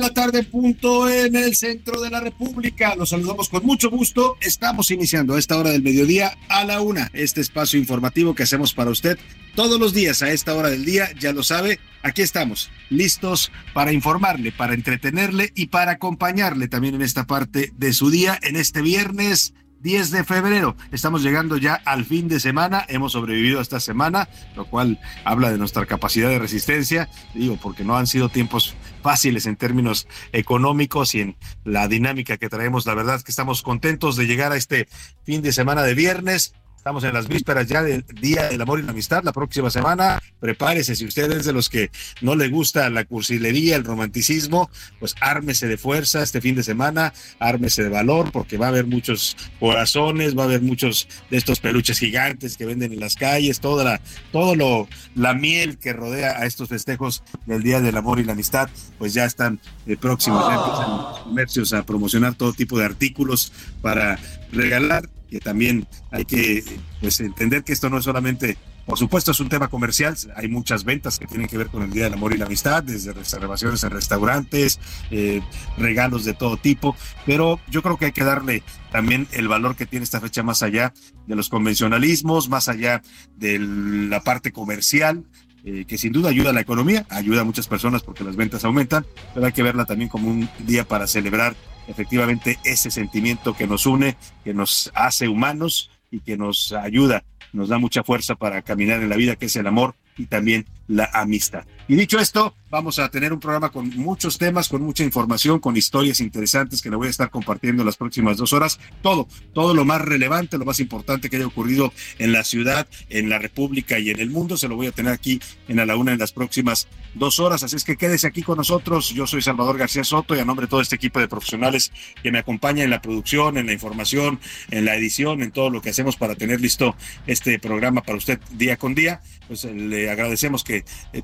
La tarde, punto en el centro de la República. Los saludamos con mucho gusto. Estamos iniciando a esta hora del mediodía a la una este espacio informativo que hacemos para usted todos los días a esta hora del día. Ya lo sabe, aquí estamos listos para informarle, para entretenerle y para acompañarle también en esta parte de su día, en este viernes 10 de febrero. Estamos llegando ya al fin de semana, hemos sobrevivido a esta semana, lo cual habla de nuestra capacidad de resistencia, digo, porque no han sido tiempos fáciles en términos económicos y en la dinámica que traemos. La verdad que estamos contentos de llegar a este fin de semana de viernes. Estamos en las vísperas ya del Día del Amor y la Amistad. La próxima semana, prepárese. Si usted es de los que no le gusta la cursilería, el romanticismo, pues ármese de fuerza este fin de semana, ármese de valor, porque va a haber muchos corazones, va a haber muchos de estos peluches gigantes que venden en las calles, toda la, todo lo, la miel que rodea a estos festejos del Día del Amor y la Amistad, pues ya están eh, próximos, comercios a promocionar todo tipo de artículos para regalar que también hay que pues, entender que esto no es solamente, por supuesto, es un tema comercial, hay muchas ventas que tienen que ver con el Día del Amor y la Amistad, desde reservaciones en restaurantes, eh, regalos de todo tipo, pero yo creo que hay que darle también el valor que tiene esta fecha más allá de los convencionalismos, más allá de la parte comercial, eh, que sin duda ayuda a la economía, ayuda a muchas personas porque las ventas aumentan, pero hay que verla también como un día para celebrar efectivamente ese sentimiento que nos une, que nos hace humanos y que nos ayuda, nos da mucha fuerza para caminar en la vida, que es el amor y también la amistad. Y dicho esto, vamos a tener un programa con muchos temas, con mucha información, con historias interesantes que le voy a estar compartiendo las próximas dos horas. Todo, todo lo más relevante, lo más importante que haya ocurrido en la ciudad, en la República y en el mundo, se lo voy a tener aquí en a la una en las próximas dos horas. Así es que quédese aquí con nosotros. Yo soy Salvador García Soto y a nombre de todo este equipo de profesionales que me acompaña en la producción, en la información, en la edición, en todo lo que hacemos para tener listo este programa para usted día con día, pues le agradecemos que, eh,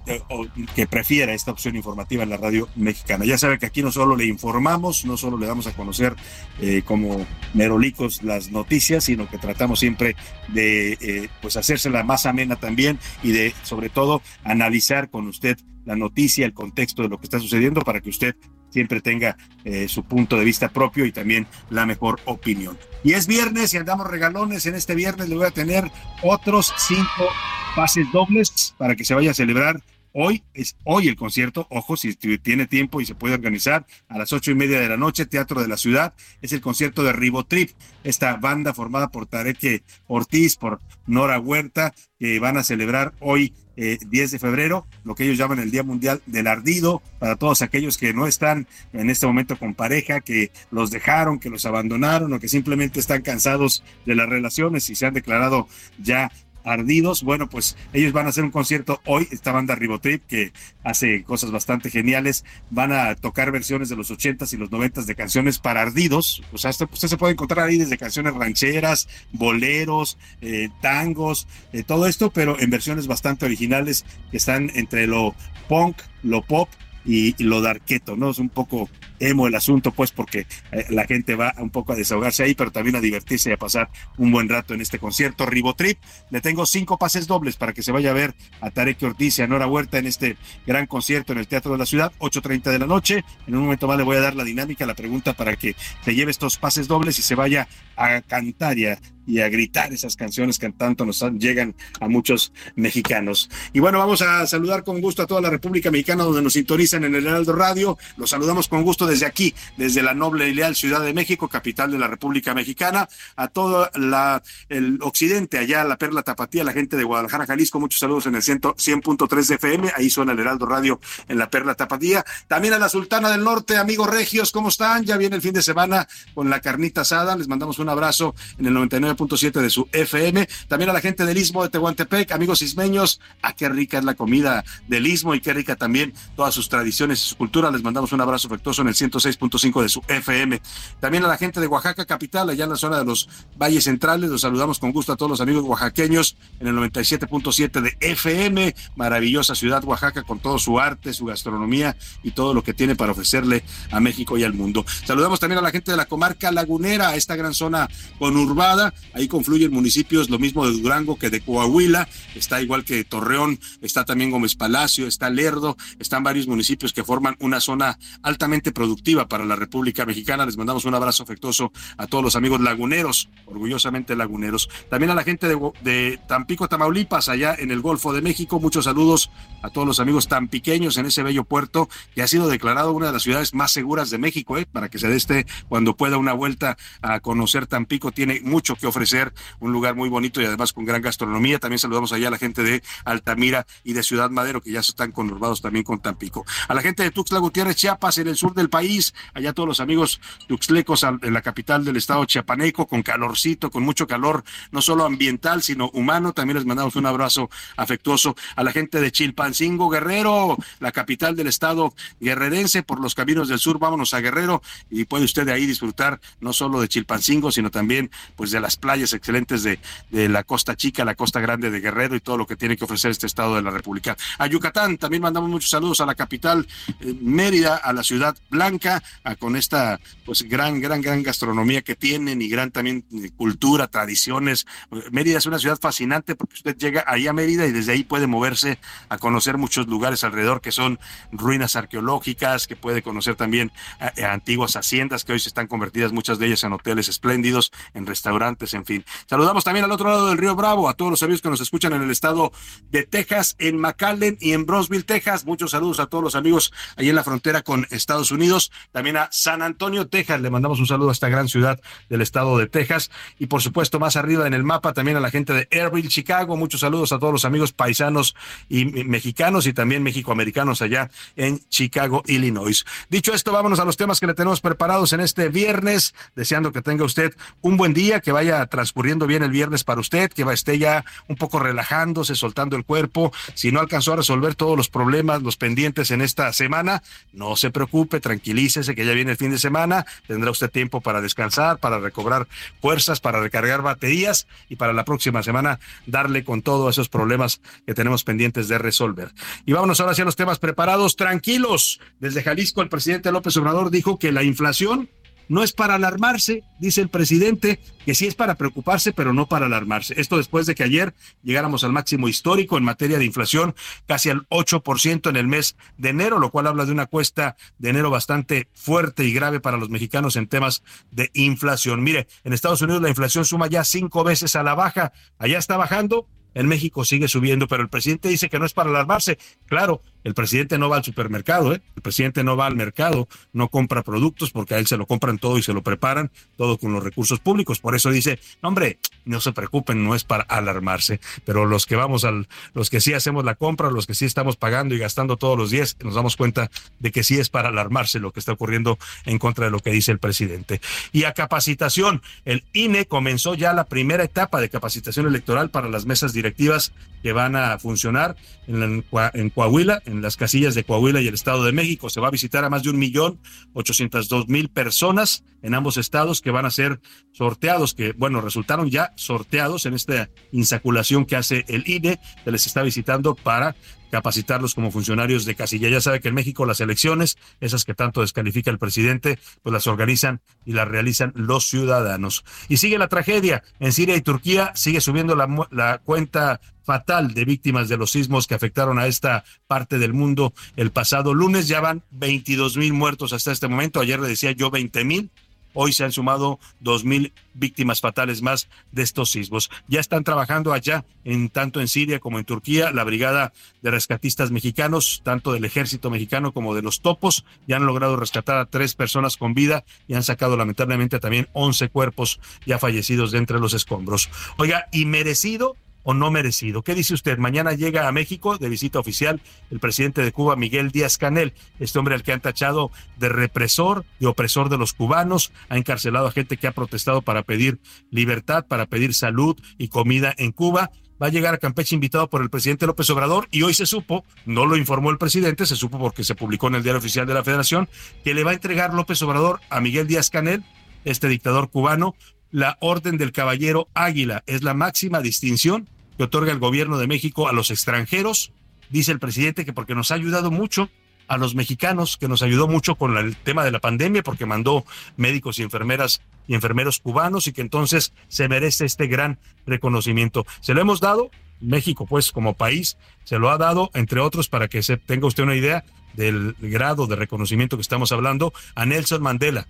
que prefiera esta opción informativa en la radio mexicana. Ya sabe que aquí no solo le informamos, no solo le damos a conocer eh, como merolicos las noticias, sino que tratamos siempre de eh, pues hacérsela más amena también y de sobre todo analizar con usted la noticia, el contexto de lo que está sucediendo para que usted siempre tenga eh, su punto de vista propio y también la mejor opinión. Y es viernes y andamos regalones. En este viernes le voy a tener otros cinco pases dobles para que se vaya a celebrar Hoy es hoy el concierto, ojo, si tiene tiempo y se puede organizar, a las ocho y media de la noche, Teatro de la Ciudad, es el concierto de Ribotrip, esta banda formada por Tareque Ortiz, por Nora Huerta, que van a celebrar hoy eh, 10 de febrero, lo que ellos llaman el Día Mundial del Ardido, para todos aquellos que no están en este momento con pareja, que los dejaron, que los abandonaron o que simplemente están cansados de las relaciones y se han declarado ya ardidos. Bueno, pues ellos van a hacer un concierto hoy, esta banda Ribotrip, que hace cosas bastante geniales, van a tocar versiones de los ochentas y los noventas de canciones para ardidos. O sea, usted, se puede encontrar ahí desde canciones rancheras, boleros, eh, tangos, eh, todo esto, pero en versiones bastante originales que están entre lo punk, lo pop y, lo darqueto, ¿no? Es un poco emo el asunto, pues, porque eh, la gente va un poco a desahogarse ahí, pero también a divertirse y a pasar un buen rato en este concierto. Ribotrip, le tengo cinco pases dobles para que se vaya a ver a Tarek Ortiz y a Nora Huerta en este gran concierto en el Teatro de la Ciudad, 8.30 de la noche. En un momento más le voy a dar la dinámica, la pregunta para que se lleve estos pases dobles y se vaya a cantar y a y a gritar esas canciones que tanto nos llegan a muchos mexicanos. Y bueno, vamos a saludar con gusto a toda la República Mexicana donde nos sintonizan en el Heraldo Radio. Los saludamos con gusto desde aquí, desde la noble y leal Ciudad de México, capital de la República Mexicana, a todo el occidente, allá la Perla Tapatía, la gente de Guadalajara, Jalisco, muchos saludos en el 100.3 de FM, ahí suena el Heraldo Radio en la Perla Tapatía. También a la Sultana del Norte, amigos regios, ¿cómo están? Ya viene el fin de semana con la carnita asada, les mandamos un abrazo en el 99 siete de su FM. También a la gente del Istmo de Tehuantepec, amigos ismeños, a ah, qué rica es la comida del Istmo y qué rica también todas sus tradiciones y su cultura. Les mandamos un abrazo afectuoso en el 106.5 de su FM. También a la gente de Oaxaca capital, allá en la zona de los valles centrales, los saludamos con gusto a todos los amigos oaxaqueños en el 97.7 de FM, maravillosa ciudad Oaxaca con todo su arte, su gastronomía y todo lo que tiene para ofrecerle a México y al mundo. Saludamos también a la gente de la comarca lagunera, a esta gran zona conurbada, ahí confluyen municipios, lo mismo de Durango que de Coahuila, está igual que Torreón, está también Gómez Palacio, está Lerdo, están varios municipios que forman una zona altamente productiva para la República Mexicana. Les mandamos un abrazo afectuoso a todos los amigos laguneros, orgullosamente laguneros. También a la gente de, Tampico, Tamaulipas, allá en el Golfo de México, muchos saludos a todos los amigos tan pequeños en ese bello puerto que ha sido declarado una de las ciudades más seguras de México, ¿eh? para que se dé este cuando pueda una vuelta a conocer Tampico, tiene mucho que ofrecer un lugar muy bonito y además con gran gastronomía. También saludamos allá a la gente de Altamira y de Ciudad Madero, que ya se están conurbados también con Tampico. A la gente de Tuxtla Gutiérrez, Chiapas, en el sur del país, allá todos los amigos tuxtlecos en la capital del estado chiapaneco, con calorcito, con mucho calor, no solo ambiental, sino humano. También les mandamos un abrazo afectuoso a la gente de Chilpancingo, Guerrero, la capital del estado guerrerense, por los caminos del sur, vámonos a Guerrero y puede usted de ahí disfrutar no solo de Chilpancingo, sino también pues de las playas excelentes de, la Costa Chica, la Costa Grande de Guerrero y todo lo que tiene que ofrecer este estado de la República. A Yucatán también mandamos muchos saludos a la capital eh, Mérida, a la ciudad blanca, con esta pues gran, gran, gran gastronomía que tienen y gran también eh, cultura, tradiciones. Mérida es una ciudad fascinante porque usted llega ahí a Mérida y desde ahí puede moverse a conocer muchos lugares alrededor que son ruinas arqueológicas, que puede conocer también eh, antiguas haciendas que hoy se están convertidas muchas de ellas en hoteles espléndidos, en restaurantes, en fin. Saludamos también al otro lado del río Bravo a todos los amigos que nos escuchan en el estado de Texas, en McAllen y en Brosville, Texas. Muchos saludos a todos los amigos ahí en la frontera con Estados Unidos. También a San Antonio, Texas. Le mandamos un saludo a esta gran ciudad del estado de Texas. Y por supuesto, más arriba en el mapa, también a la gente de Airville, Chicago. Muchos saludos a todos los amigos paisanos y mexicanos y también mexicoamericanos allá en Chicago, Illinois. Dicho esto, vámonos a los temas que le tenemos preparados en este viernes, deseando que tenga usted un buen día, que vaya transcurriendo bien el viernes para usted, que esté ya un poco relajándose, soltando el cuerpo. Si no alcanzó a resolver todos los problemas, los pendientes en esta semana, no se preocupe, tranquilícese que ya viene el fin de semana, tendrá usted tiempo para descansar, para recobrar fuerzas, para recargar baterías y para la próxima semana darle con todos esos problemas que tenemos pendientes de resolver. Y vámonos ahora hacia los temas preparados, tranquilos. Desde Jalisco el presidente López Obrador dijo que la inflación no es para alarmarse, dice el presidente, que sí es para preocuparse, pero no para alarmarse. Esto después de que ayer llegáramos al máximo histórico en materia de inflación, casi al 8% en el mes de enero, lo cual habla de una cuesta de enero bastante fuerte y grave para los mexicanos en temas de inflación. Mire, en Estados Unidos la inflación suma ya cinco veces a la baja, allá está bajando, en México sigue subiendo, pero el presidente dice que no es para alarmarse. Claro, el presidente no va al supermercado, ¿eh? el presidente no va al mercado, no compra productos porque a él se lo compran todo y se lo preparan, todo con los recursos públicos. Por eso dice, hombre, no se preocupen, no es para alarmarse. Pero los que vamos al, los que sí hacemos la compra, los que sí estamos pagando y gastando todos los días, nos damos cuenta de que sí es para alarmarse lo que está ocurriendo en contra de lo que dice el presidente. Y a capacitación, el INE comenzó ya la primera etapa de capacitación electoral para las mesas directivas que van a funcionar en, en Coahuila, en las casillas de Coahuila y el Estado de México. Se va a visitar a más de un millón ochocientos dos mil personas en ambos estados que van a ser sorteados, que bueno, resultaron ya sorteados en esta insaculación que hace el INE, que les está visitando para capacitarlos como funcionarios de casilla. Ya sabe que en México las elecciones, esas que tanto descalifica el presidente, pues las organizan y las realizan los ciudadanos. Y sigue la tragedia. En Siria y Turquía sigue subiendo la, la cuenta fatal de víctimas de los sismos que afectaron a esta parte del mundo el pasado lunes. Ya van 22 mil muertos hasta este momento. Ayer le decía yo 20 mil. Hoy se han sumado dos mil víctimas fatales más de estos sismos. Ya están trabajando allá, en tanto en Siria como en Turquía, la brigada de rescatistas mexicanos, tanto del ejército mexicano como de los topos, ya han logrado rescatar a tres personas con vida y han sacado lamentablemente también 11 cuerpos ya fallecidos de entre los escombros. Oiga, y merecido o no merecido. ¿Qué dice usted? Mañana llega a México de visita oficial el presidente de Cuba, Miguel Díaz Canel, este hombre al que han tachado de represor, de opresor de los cubanos, ha encarcelado a gente que ha protestado para pedir libertad, para pedir salud y comida en Cuba va a llegar a Campeche invitado por el presidente López Obrador y hoy se supo, no lo informó el presidente, se supo porque se publicó en el diario oficial de la Federación, que le va a entregar López Obrador a Miguel Díaz Canel, este dictador cubano, la Orden del Caballero Águila. Es la máxima distinción que otorga el gobierno de México a los extranjeros. Dice el presidente que porque nos ha ayudado mucho a los mexicanos, que nos ayudó mucho con el tema de la pandemia, porque mandó médicos y enfermeras y enfermeros cubanos y que entonces se merece este gran reconocimiento. Se lo hemos dado, México pues como país, se lo ha dado, entre otros, para que se tenga usted una idea del grado de reconocimiento que estamos hablando, a Nelson Mandela.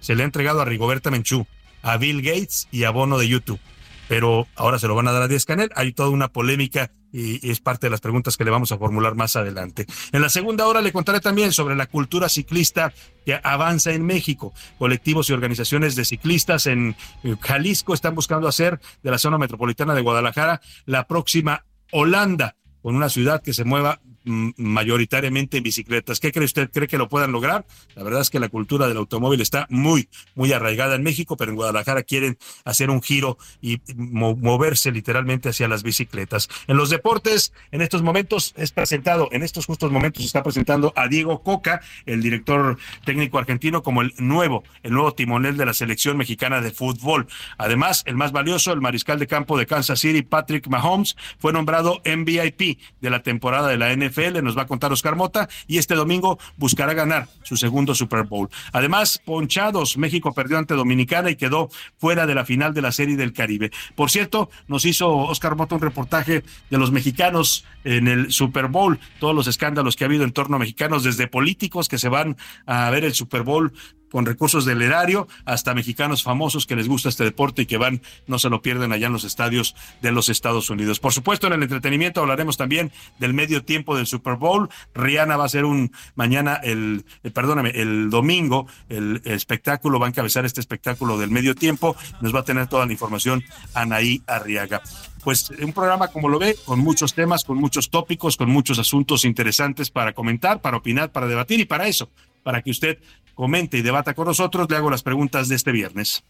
Se le ha entregado a Rigoberta Menchú, a Bill Gates y a Bono de YouTube pero ahora se lo van a dar a Díaz Canel. Hay toda una polémica y, es parte de las preguntas que le vamos a formular más adelante. En la segunda hora le contaré también sobre la cultura ciclista que avanza en México. Colectivos y organizaciones de ciclistas en Jalisco están buscando hacer de la zona metropolitana de Guadalajara la próxima Holanda con una ciudad que se mueva mayoritariamente en bicicletas. ¿Qué cree usted? ¿Cree que lo puedan lograr? La verdad es que la cultura del automóvil está muy, muy arraigada en México, pero en Guadalajara quieren hacer un giro y moverse literalmente hacia las bicicletas. En los deportes, en estos momentos es presentado, en estos justos momentos está presentando a Diego Coca, el director técnico argentino, como el nuevo, el nuevo timonel de la selección mexicana de fútbol. Además, el más valioso, el mariscal de campo de Kansas City, Patrick Mahomes, fue nombrado MVP de la temporada de la NFL nos va a contar Oscar Mota, y este domingo buscará ganar su segundo Super Bowl. Además, ponchados, México perdió ante Dominicana y quedó fuera de la final de la Serie del Caribe. Por cierto, nos hizo Oscar Mota un reportaje de los mexicanos en el Super Bowl, todos los escándalos que ha habido en torno a mexicanos, desde políticos que se van a ver el Super Bowl con recursos del erario, hasta mexicanos famosos que les gusta este deporte y que van, no se lo pierden allá en los estadios de los Estados Unidos. Por supuesto, en el entretenimiento hablaremos también del medio tiempo del Super Bowl. Rihanna va a ser un mañana, el, eh, perdóname, el domingo, el, espectáculo, va a encabezar este espectáculo del medio tiempo. Nos va a tener toda la información Anaí Arriaga pues un programa como lo ve, con muchos temas, con muchos tópicos, con muchos asuntos interesantes para comentar, para opinar, para debatir y para eso, para que usted comente y debata con nosotros, le hago las preguntas de este viernes.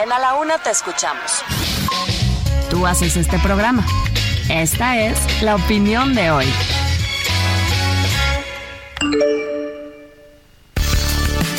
En A la Una te escuchamos. Tú haces este programa. Esta es la opinión de hoy.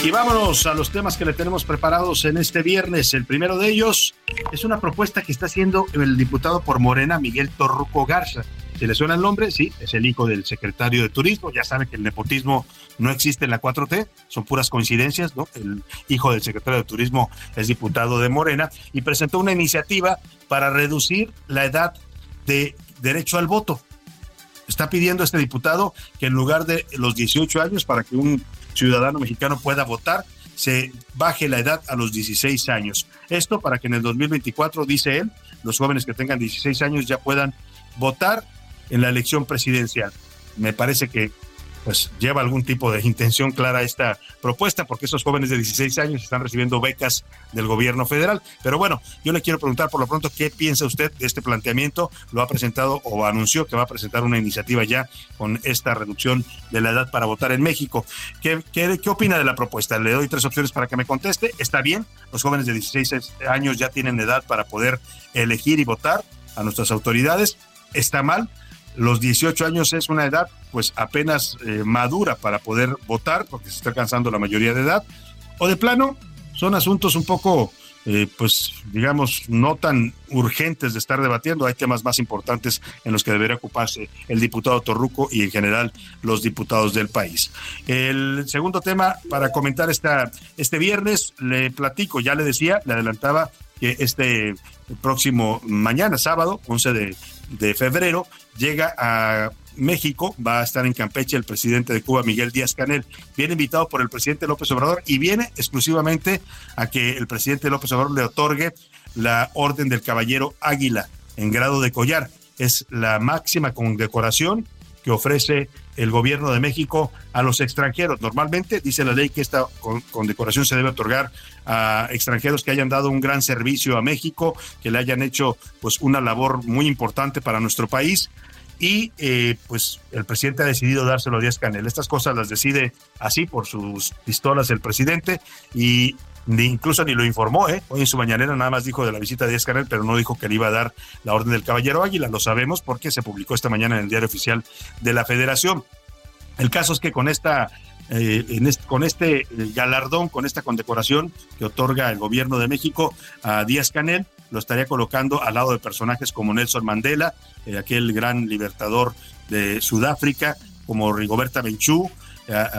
Y vámonos a los temas que le tenemos preparados en este viernes. El primero de ellos es una propuesta que está haciendo el diputado por Morena, Miguel Torruco Garza. ¿Se le suena el nombre? Sí, es el hijo del secretario de Turismo. Ya sabe que el nepotismo no existe en la 4T, son puras coincidencias, ¿no? El hijo del secretario de Turismo es diputado de Morena y presentó una iniciativa para reducir la edad de derecho al voto. Está pidiendo este diputado que en lugar de los 18 años para que un ciudadano mexicano pueda votar, se baje la edad a los 16 años. Esto para que en el 2024, dice él, los jóvenes que tengan 16 años ya puedan votar en la elección presidencial. Me parece que pues lleva algún tipo de intención clara esta propuesta, porque esos jóvenes de 16 años están recibiendo becas del gobierno federal. Pero bueno, yo le quiero preguntar por lo pronto qué piensa usted de este planteamiento. Lo ha presentado o anunció que va a presentar una iniciativa ya con esta reducción de la edad para votar en México. ¿Qué, qué, qué opina de la propuesta? Le doy tres opciones para que me conteste. ¿Está bien? Los jóvenes de 16 años ya tienen edad para poder elegir y votar a nuestras autoridades. ¿Está mal? Los 18 años es una edad pues apenas eh, madura para poder votar porque se está alcanzando la mayoría de edad o de plano son asuntos un poco eh, pues digamos, no tan urgentes de estar debatiendo. Hay temas más importantes en los que debería ocuparse el diputado Torruco y en general los diputados del país. El segundo tema para comentar esta, este viernes, le platico, ya le decía, le adelantaba que este próximo mañana, sábado, 11 de, de febrero, llega a México, va a estar en Campeche el presidente de Cuba, Miguel Díaz Canel. Viene invitado por el presidente López Obrador y viene exclusivamente a que el presidente López Obrador le otorgue la Orden del Caballero Águila en grado de collar. Es la máxima condecoración que ofrece el gobierno de México a los extranjeros. Normalmente dice la ley que esta condecoración se debe otorgar a extranjeros que hayan dado un gran servicio a México, que le hayan hecho pues una labor muy importante para nuestro país y eh, pues el presidente ha decidido dárselo a Díaz Canel. Estas cosas las decide así por sus pistolas el presidente y incluso ni lo informó, ¿eh? Hoy en su mañanera nada más dijo de la visita de Díaz Canel, pero no dijo que le iba a dar la orden del Caballero Águila. Lo sabemos porque se publicó esta mañana en el diario oficial de la Federación. El caso es que con esta eh, en con este eh, galardón, con esta condecoración que otorga el gobierno de México a Díaz Canel, lo estaría colocando al lado de personajes como Nelson Mandela, eh, aquel gran libertador de Sudáfrica, como Rigoberta Menchú,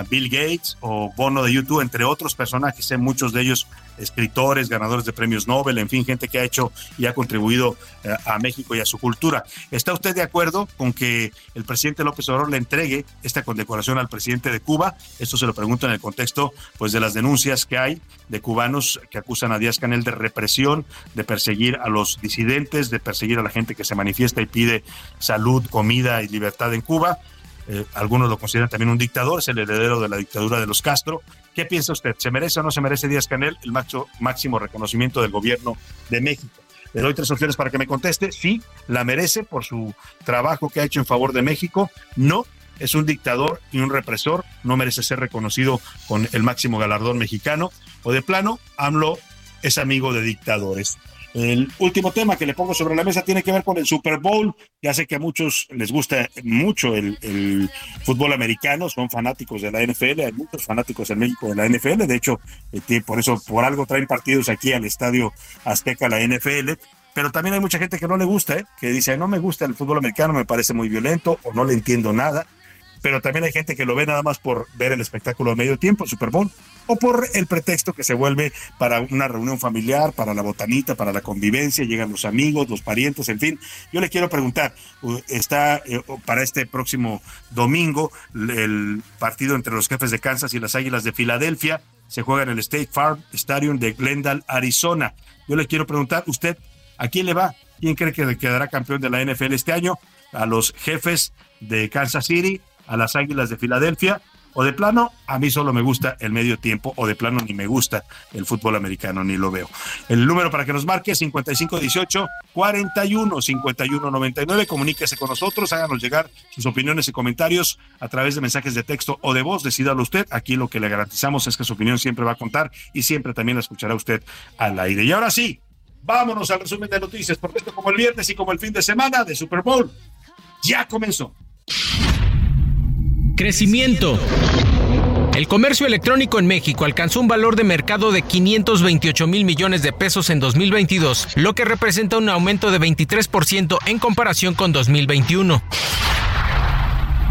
Bill Gates o Bono de YouTube, entre otros personajes, muchos de ellos escritores, ganadores de premios Nobel, en fin, gente que ha hecho y ha contribuido eh, a México y a su cultura. ¿Está usted de acuerdo con que el presidente López Obrador le entregue esta condecoración al presidente de Cuba? Esto se lo pregunto en el contexto pues de las denuncias que hay de cubanos que acusan a Díaz Canel de represión, de perseguir a los disidentes, de perseguir a la gente que se manifiesta y pide salud, comida y libertad en Cuba. Eh, algunos lo consideran también un dictador, es el heredero de la dictadura de los Castro. ¿Qué piensa usted? ¿Se merece o no se merece Díaz Canel el máximo reconocimiento del gobierno de México? Le doy tres opciones para que me conteste. Sí, la merece por su trabajo que ha hecho en favor de México. No, es un dictador y un represor. No merece ser reconocido con el máximo galardón mexicano. O de plano, AMLO es amigo de dictadores. El último tema que le pongo sobre la mesa tiene que ver con el Super Bowl. Ya sé que a muchos les gusta mucho el, fútbol americano, son fanáticos de la NFL, hay muchos fanáticos en México de la NFL, de hecho, eh, por eso por algo traen partidos aquí al Estadio Azteca la NFL, pero también hay mucha gente que no le gusta, ¿eh? que dice, no me gusta el fútbol americano, me parece muy violento o no le entiendo nada pero también hay gente que lo ve nada más por ver el espectáculo a medio tiempo, Super Bowl, o por el pretexto que se vuelve para una reunión familiar, para la botanita, para la convivencia, llegan los amigos, los parientes, en fin. Yo le quiero preguntar, está eh, para este próximo domingo el partido entre los jefes de Kansas y las Águilas de Filadelfia, se juega en el State Farm Stadium de Glendale, Arizona. Yo le quiero preguntar, ¿usted a quién le va? ¿Quién cree que quedará campeón de la NFL este año? ¿A los jefes de Kansas City? A las Águilas de Filadelfia, o de plano, a mí solo me gusta el medio tiempo, o de plano ni me gusta el fútbol americano, ni lo veo. El número para que nos marque es 5518 41 51 99. Comuníquese con nosotros, háganos llegar sus opiniones y comentarios a través de mensajes de texto o de voz. Decídalo usted. Aquí lo que le garantizamos es que su opinión siempre va a contar y siempre también la escuchará usted al aire. Y ahora sí, vámonos al resumen de noticias, porque esto como el viernes y como el fin de semana de Super Bowl ya comenzó. Crecimiento. El comercio electrónico en México alcanzó un valor de mercado de 528 mil millones de pesos en 2022, lo que representa un aumento de 23% en comparación con 2021.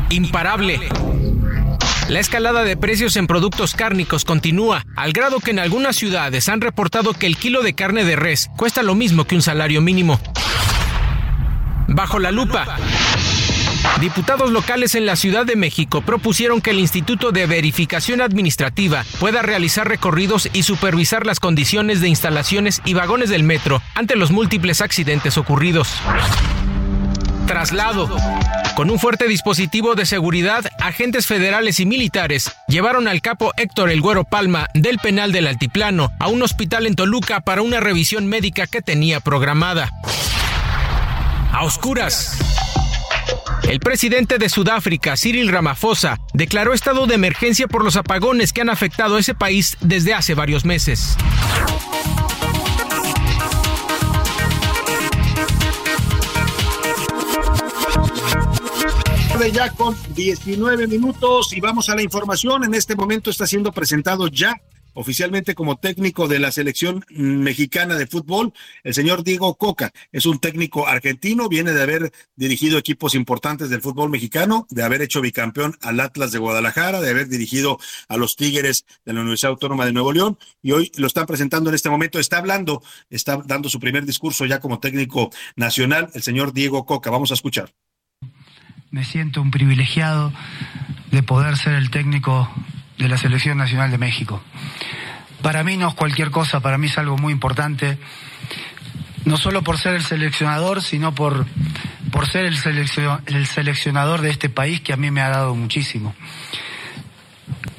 Imparable. La escalada de precios en productos cárnicos continúa, al grado que en algunas ciudades han reportado que el kilo de carne de res cuesta lo mismo que un salario mínimo. Bajo la lupa. Diputados locales en la Ciudad de México propusieron que el Instituto de Verificación Administrativa pueda realizar recorridos y supervisar las condiciones de instalaciones y vagones del metro ante los múltiples accidentes ocurridos. Traslado. Con un fuerte dispositivo de seguridad, agentes federales y militares llevaron al capo Héctor El Güero Palma del penal del Altiplano a un hospital en Toluca para una revisión médica que tenía programada. A oscuras. El presidente de Sudáfrica, Cyril Ramaphosa, declaró estado de emergencia por los apagones que han afectado a ese país desde hace varios meses. ya con 19 minutos y vamos a la información. En este momento está siendo presentado ya oficialmente como técnico de la selección mexicana de fútbol, el señor Diego Coca. Es un técnico argentino, viene de haber dirigido equipos importantes del fútbol mexicano, de haber hecho bicampeón al Atlas de Guadalajara, de haber dirigido a los Tigres de la Universidad Autónoma de Nuevo León y hoy lo están presentando en este momento. Está hablando, está dando su primer discurso ya como técnico nacional, el señor Diego Coca. Vamos a escuchar. Me siento un privilegiado de poder ser el técnico de la Selección Nacional de México. Para mí no es cualquier cosa, para mí es algo muy importante, no solo por ser el seleccionador, sino por, por ser el, el seleccionador de este país que a mí me ha dado muchísimo.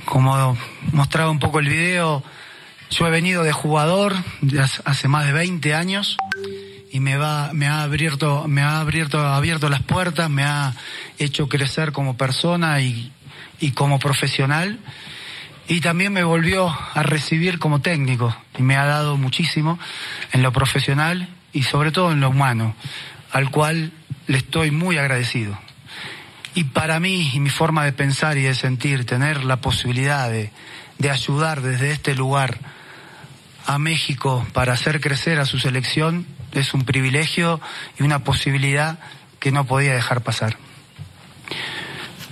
Como mostraba un poco el video, yo he venido de jugador hace más de 20 años y me va me ha abierto me ha abierto abierto las puertas, me ha hecho crecer como persona y, y como profesional y también me volvió a recibir como técnico y me ha dado muchísimo en lo profesional y sobre todo en lo humano, al cual le estoy muy agradecido. Y para mí y mi forma de pensar y de sentir, tener la posibilidad de, de ayudar desde este lugar a México para hacer crecer a su selección es un privilegio y una posibilidad que no podía dejar pasar.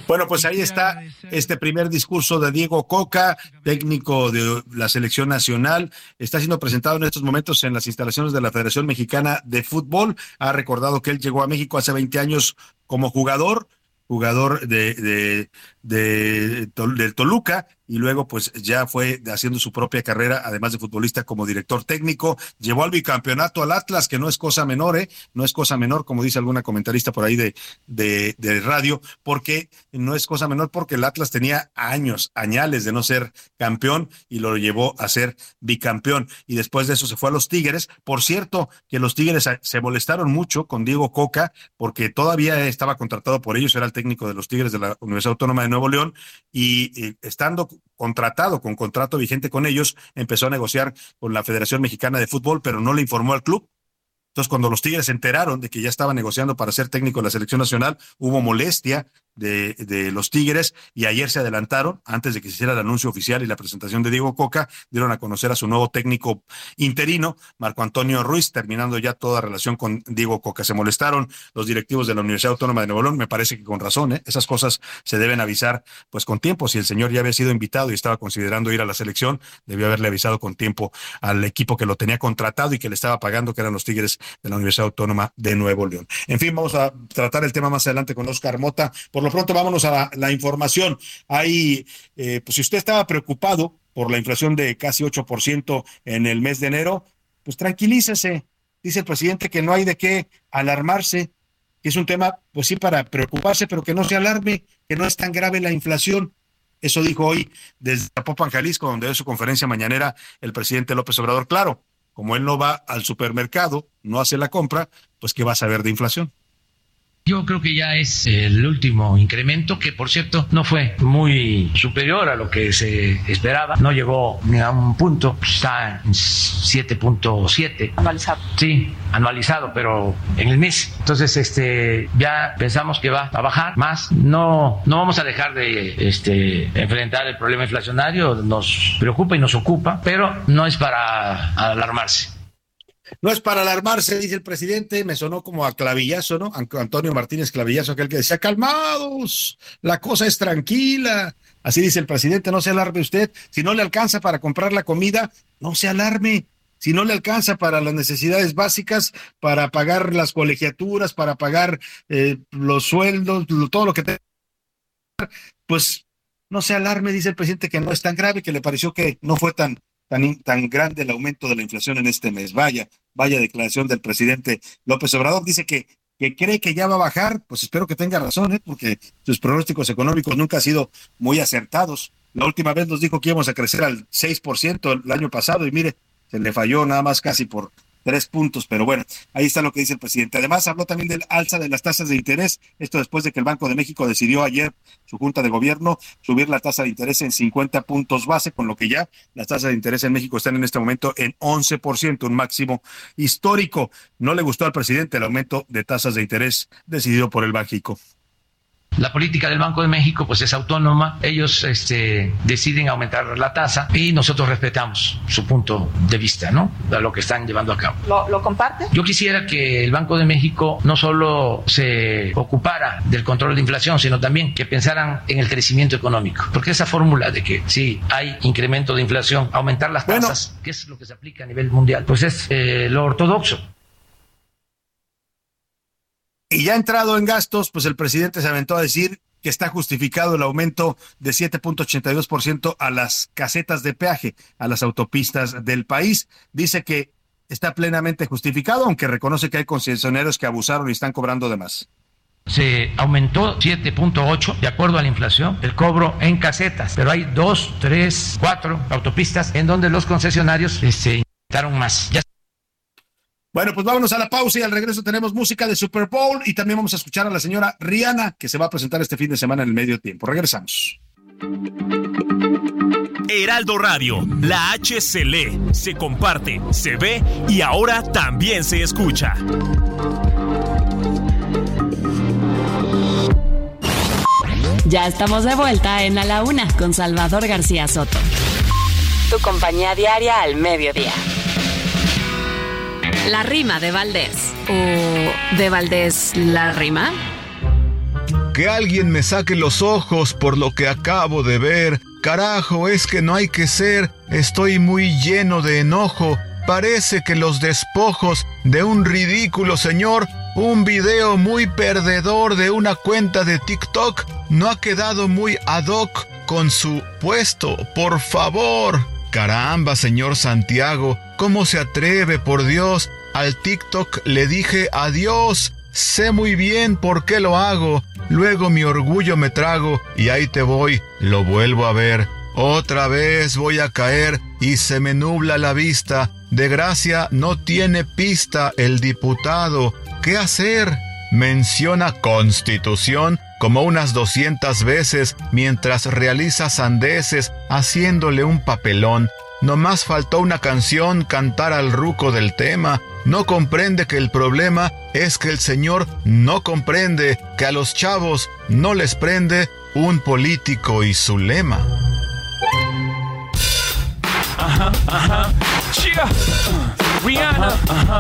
Bueno, pues ahí está este primer discurso de Diego Coca, técnico de la selección nacional. Está siendo presentado en estos momentos en las instalaciones de la Federación Mexicana de Fútbol. Ha recordado que él llegó a México hace 20 años como jugador, jugador de, de, de, del Toluca y luego pues ya fue haciendo su propia carrera, además de futbolista como director técnico, llevó al bicampeonato al Atlas, que no es cosa menor, ¿eh? no es cosa menor, como dice alguna comentarista por ahí de, de, de radio, porque no es cosa menor porque el Atlas tenía años, añales de no ser campeón y lo llevó a ser bicampeón y después de eso se fue a los Tigres. Por cierto, que los Tigres se molestaron mucho con Diego Coca porque todavía estaba contratado por ellos, era el técnico de los Tigres de la Universidad Autónoma de Nuevo León y, estando contratado con contrato vigente con ellos, empezó a negociar con la Federación Mexicana de Fútbol, pero no le informó al club. Entonces, cuando los Tigres se enteraron de que ya estaba negociando para ser técnico de la selección nacional, hubo molestia de, de, los Tigres y ayer se adelantaron, antes de que se hiciera el anuncio oficial y la presentación de Diego Coca, dieron a conocer a su nuevo técnico interino, Marco Antonio Ruiz, terminando ya toda relación con Diego Coca. Se molestaron los directivos de la Universidad Autónoma de Nuevo León, me parece que con razón, ¿eh? esas cosas se deben avisar pues con tiempo. Si el señor ya había sido invitado y estaba considerando ir a la selección, debió haberle avisado con tiempo al equipo que lo tenía contratado y que le estaba pagando, que eran los Tigres de la Universidad Autónoma de Nuevo León. En fin, vamos a tratar el tema más adelante con Oscar Mota. Por lo pronto, vámonos a la, información. Hay, eh, pues si usted estaba preocupado por la inflación de casi 8% en el mes de enero, pues tranquilícese. Dice el presidente que no hay de qué alarmarse, que es un tema, pues sí, para preocuparse, pero que no se alarme, que no es tan grave la inflación. Eso dijo hoy desde Zapopan, Jalisco, donde es su conferencia mañanera el presidente López Obrador. Claro, como él no va al supermercado, no hace la compra, pues ¿qué va a saber de inflación? Yo creo que ya es el último incremento, que por cierto no fue muy superior a lo que se esperaba. No llegó ni a un punto, está en 7.7. Anualizado. Sí, anualizado, pero en el mes. Entonces, este, ya pensamos que va a bajar más. No, no vamos a dejar de este, enfrentar el problema inflacionario. Nos preocupa y nos ocupa, pero no es para alarmarse. No es para alarmarse, dice el presidente, me sonó como a clavillazo, ¿no? Antonio Martínez Clavillazo, aquel que decía, calmados, la cosa es tranquila. Así dice el presidente, no se alarme usted. Si no le alcanza para comprar la comida, no se alarme. Si no le alcanza para las necesidades básicas, para pagar las colegiaturas, para pagar eh, los sueldos, todo lo que te... Pues no se alarme, dice el presidente, que no es tan grave, que le pareció que no fue tan, tan, tan grande el aumento de la inflación en este mes. Vaya, vaya declaración del presidente López Obrador. Dice que, que cree que ya va a bajar, pues espero que tenga razón, ¿eh? porque sus pronósticos económicos nunca han sido muy acertados. La última vez nos dijo que íbamos a crecer al 6% el año pasado y mire, se le falló nada más casi por tres puntos, pero bueno, ahí está lo que dice el presidente. Además, habló también del alza de las tasas de interés, esto después de que el Banco de México decidió ayer, su Junta de Gobierno, subir la tasa de interés en 50 puntos base, con lo que ya las tasas de interés en México están en este momento en 11%, un máximo histórico. No le gustó al presidente el aumento de tasas de interés decidido por el Banjico. La política del Banco de México pues es autónoma, ellos este, deciden aumentar la tasa y nosotros respetamos su punto de vista, ¿no? De lo que están llevando a cabo. ¿Lo, lo comparte? Yo quisiera que el Banco de México no solo se ocupara del control de inflación, sino también que pensaran en el crecimiento económico, porque esa fórmula de que si hay incremento de inflación, aumentar las tasas, bueno. que es lo que se aplica a nivel mundial, pues es eh, lo ortodoxo. Y ya entrado en gastos, pues el presidente se aventó a decir que está justificado el aumento de 7.82% a las casetas de peaje, a las autopistas del país. Dice que está plenamente justificado, aunque reconoce que hay concesionarios que abusaron y están cobrando de más. Se aumentó 7.8 de acuerdo a la inflación el cobro en casetas, pero hay dos, tres, cuatro autopistas en donde los concesionarios se este, más. Bueno, pues vámonos a la pausa y al regreso tenemos música de Super Bowl y también vamos a escuchar a la señora Rihanna que se va a presentar este fin de semana en el medio tiempo. Regresamos. Heraldo Radio, la H se lee, se comparte, se ve y ahora también se escucha. Ya estamos de vuelta en A la Una con Salvador García Soto. Tu compañía diaria al mediodía. La rima de Valdés. ¿O de Valdés la rima? Que alguien me saque los ojos por lo que acabo de ver. Carajo, es que no hay que ser. Estoy muy lleno de enojo. Parece que los despojos de un ridículo señor, un video muy perdedor de una cuenta de TikTok, no ha quedado muy ad hoc con su puesto. Por favor. Caramba, señor Santiago, ¿cómo se atreve, por Dios? Al TikTok le dije adiós. Sé muy bien por qué lo hago. Luego mi orgullo me trago y ahí te voy, lo vuelvo a ver. Otra vez voy a caer y se me nubla la vista. De gracia no tiene pista el diputado. ¿Qué hacer? Menciona constitución como unas 200 veces mientras realiza sandeces haciéndole un papelón. Nomás faltó una canción cantar al ruco del tema. No comprende que el problema es que el señor no comprende que a los chavos no les prende un político y su lema. Ajá, ajá. Rihanna, uh-huh.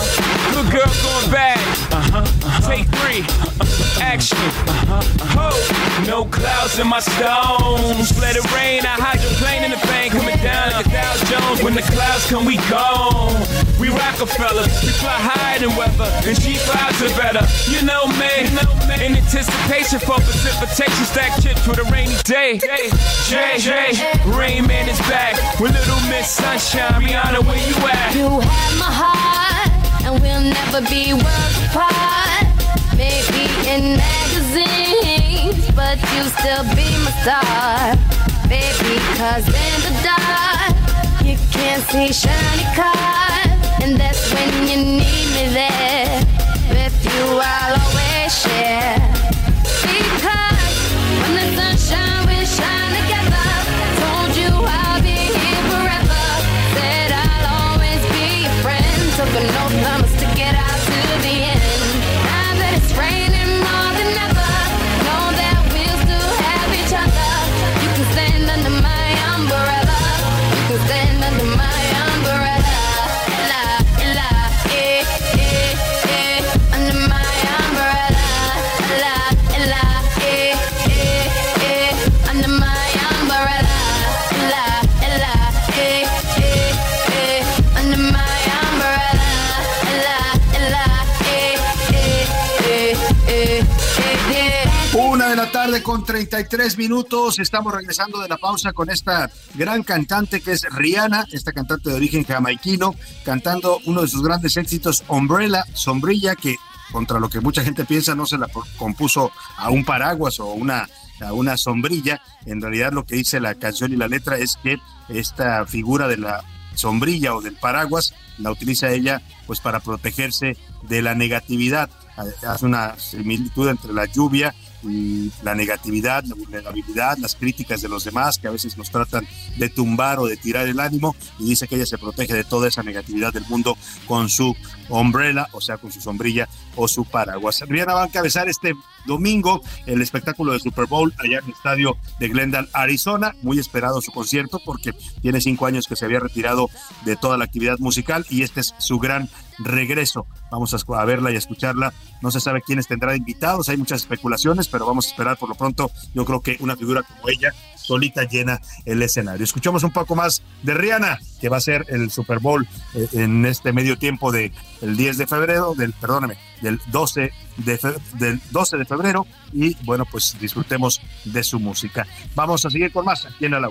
good girl going bad. Uh-huh. Take three, action. Uh-huh Oh, no clouds in my stones. Let it rain. I hide your plane in the bank, coming down like a Dow Jones. When the clouds come, we gone. We Rockefeller, we fly higher than weather, and cheap vibes are better. You know me, in anticipation for precipitation, stack chips for the rainy day. Jay, Jay, Rain Man is back with Little Miss Sunshine. Rihanna, where you at? You have my heart, and we'll never be worlds apart. Maybe in magazines, but you still be my star. Baby, cause in the dark, you can't see shiny cars. And that's when you need me there. With you, I'll always share. Tarde con 33 minutos. Estamos regresando de la pausa con esta gran cantante que es Rihanna, esta cantante de origen jamaiquino, cantando uno de sus grandes éxitos, Umbrella, Sombrilla, que contra lo que mucha gente piensa no se la compuso a un paraguas o una, a una sombrilla. En realidad lo que dice la canción y la letra es que esta figura de la sombrilla o del paraguas la utiliza ella pues para protegerse de la negatividad. Hace una similitud entre la lluvia la negatividad, la vulnerabilidad, las críticas de los demás que a veces nos tratan de tumbar o de tirar el ánimo y dice que ella se protege de toda esa negatividad del mundo con su umbrella, o sea, con su sombrilla o su paraguas. Rihanna va a encabezar este domingo el espectáculo de Super Bowl allá en el estadio de Glendale, Arizona. Muy esperado su concierto porque tiene cinco años que se había retirado de toda la actividad musical y este es su gran regreso. Vamos a, verla y a escucharla. No se sabe quiénes tendrá invitados, hay muchas especulaciones, pero vamos a esperar por lo pronto. Yo creo que una figura como ella solita llena el escenario. Escuchamos un poco más de Rihanna, que va a ser el Super Bowl eh, en este medio tiempo del 10 de febrero, del, perdóname, del 12 de, del 12 de febrero. Y bueno, pues disfrutemos de su música. Vamos a seguir con más aquí en la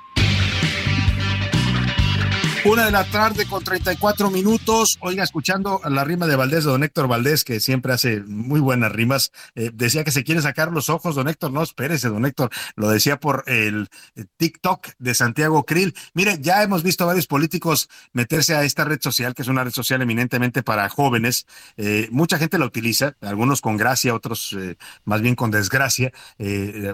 Una de la tarde con 34 minutos. Oiga, escuchando la rima de Valdés, de don Héctor Valdés, que siempre hace muy buenas rimas, eh, decía que se quiere sacar los ojos, don Héctor. No, espérese, don Héctor. Lo decía por el eh, TikTok de Santiago Krill. Mire, ya hemos visto varios políticos meterse a esta red social, que es una red social eminentemente para jóvenes. Eh, mucha gente la utiliza, algunos con gracia, otros más bien con desgracia.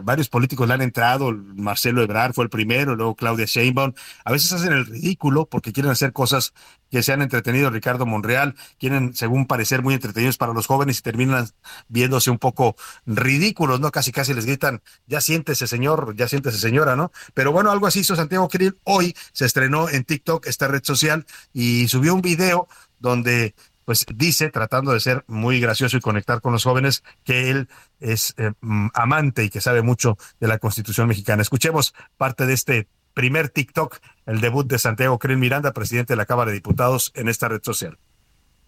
varios políticos le han entrado. Marcelo Ebrard fue el primero, luego Claudia Sheinbaum. A veces hacen el ridículo porque quieren hacer cosas que sean entretenidos. Ricardo Monreal, quieren, según parecer, muy entretenidos para los jóvenes y terminan viéndose un poco ridículos, ¿no? Casi, casi les gritan, ya siéntese, señor, ya siéntese, señora, ¿no? Pero bueno, algo así hizo Santiago Krill. Hoy se estrenó en TikTok esta red social y subió un video donde pues dice, tratando de ser muy gracioso y conectar con los jóvenes, que él es eh, mm, amante y que sabe mucho de la Constitución mexicana. Escuchemos parte de este primer TikTok, el debut de Santiago Krill Miranda, presidente de la Cámara de Diputados, en esta red social.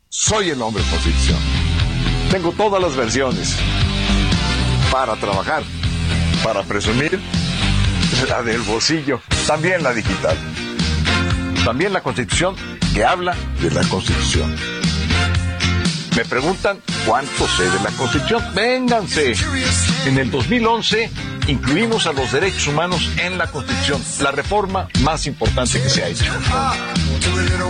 Soy el hombre constitución. Tengo todas las versiones para trabajar, para presumir la del bolsillo, también la digital, también la constitución que habla de la constitución. Me preguntan cuánto sé de la constitución. Vénganse. En el 2011 incluimos a los derechos humanos en la Constitución, la reforma más importante que se ha hecho.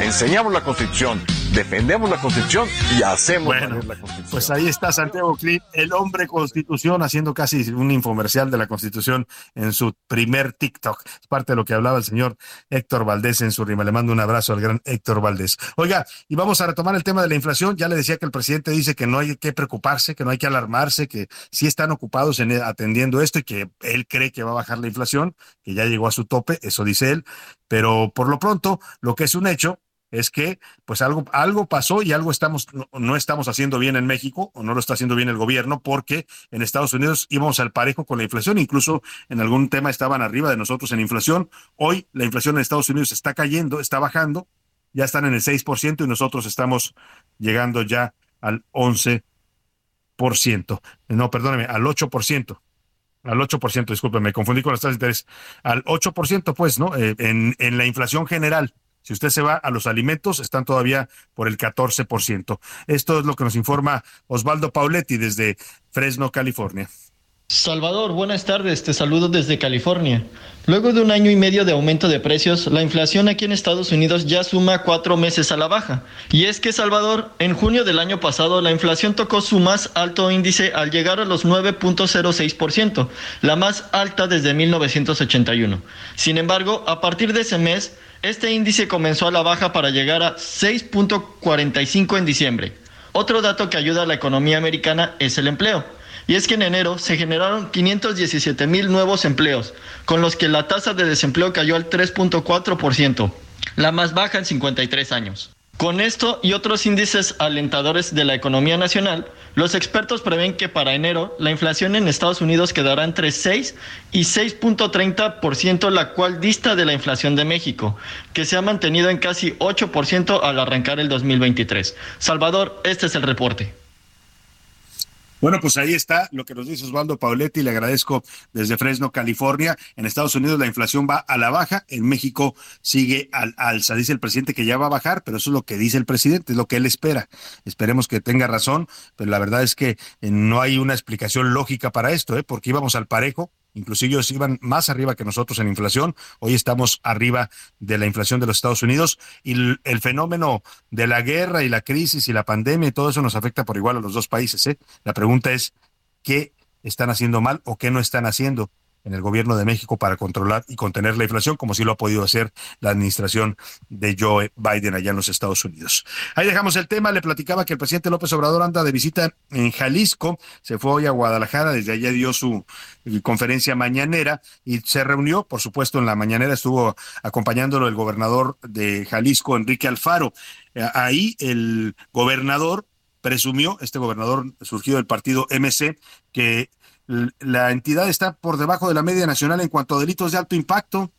Enseñamos la Constitución, defendemos la Constitución y hacemos bueno, la Constitución. Pues ahí está Santiago Clip, el hombre Constitución, haciendo casi un infomercial de la Constitución en su primer TikTok. Es parte de lo que hablaba el señor Héctor Valdés en su rima. Le mando un abrazo al gran Héctor Valdés. Oiga, y vamos a retomar el tema de la inflación. Ya le decía que el presidente dice que no hay que preocuparse, que no hay que alarmarse, que sí están ocupados en atendiendo esto y que él cree que va a bajar la inflación, que ya llegó a su tope, eso dice él, pero por lo pronto, lo que es un hecho es que pues algo, algo pasó y algo estamos, no, estamos haciendo bien en México o no lo está haciendo bien el gobierno porque en Estados Unidos íbamos al parejo con la inflación, incluso en algún tema estaban arriba de nosotros en inflación. Hoy la inflación en Estados Unidos está cayendo, está bajando, ya están en el 6% y nosotros estamos llegando ya al 11%. No, perdóneme, al 8% al 8%, disculpe, me confundí con las tasas de interés, al 8%, pues, ¿no? Eh, en, en la inflación general. Si usted se va a los alimentos, están todavía por el 14%. Esto es lo que nos informa Osvaldo Pauletti desde Fresno, California. Salvador, buenas tardes, te saludo desde California. Luego de un año y medio de aumento de precios, la inflación aquí en Estados Unidos ya suma cuatro meses a la baja. Y es que, Salvador, en junio del año pasado la inflación tocó su más alto índice al llegar a los 9.06%, la más alta desde 1981. Sin embargo, a partir de ese mes, este índice comenzó a la baja para llegar a 6.45 en diciembre. Otro dato que ayuda a la economía americana es el empleo y es que en enero se generaron 517 mil nuevos empleos, con los que la tasa de desempleo cayó al 3.4%, la más baja en 53 años. Con esto y otros índices alentadores de la economía nacional, los expertos prevén que para enero la inflación en Estados Unidos quedará entre 6 y 6.30%, la cual dista de la inflación de México, que se ha mantenido en casi 8% al arrancar el 2023. Salvador, este es el reporte. Bueno, pues ahí está lo que nos dice Osvaldo Pauletti. Le agradezco desde Fresno, California. En Estados Unidos la inflación va a la baja, en México sigue al alza. Dice el presidente que ya va a bajar, pero eso es lo que dice el presidente, es lo que él espera. Esperemos que tenga razón, pero la verdad es que no hay una explicación lógica para esto, ¿eh? porque íbamos al parejo inclusive ellos iban más arriba que nosotros en inflación, hoy estamos arriba de la inflación de los Estados Unidos y el, fenómeno de la guerra y la crisis y la pandemia y todo eso nos afecta por igual a los dos países. ¿eh? La pregunta es, ¿qué están haciendo mal o qué no están haciendo? En el gobierno de México para controlar y contener la inflación, como sí lo ha podido hacer la administración de Joe Biden allá en los Estados Unidos. Ahí dejamos el tema. Le platicaba que el presidente López Obrador anda de visita en Jalisco. Se fue hoy a Guadalajara, desde allá dio su eh, conferencia mañanera y se reunió, por supuesto, en la mañanera estuvo acompañándolo el gobernador de Jalisco, Enrique Alfaro. Eh, ahí el gobernador presumió, este gobernador surgido del partido MC, que la entidad está por debajo de la media nacional en cuanto a delitos de alto impacto.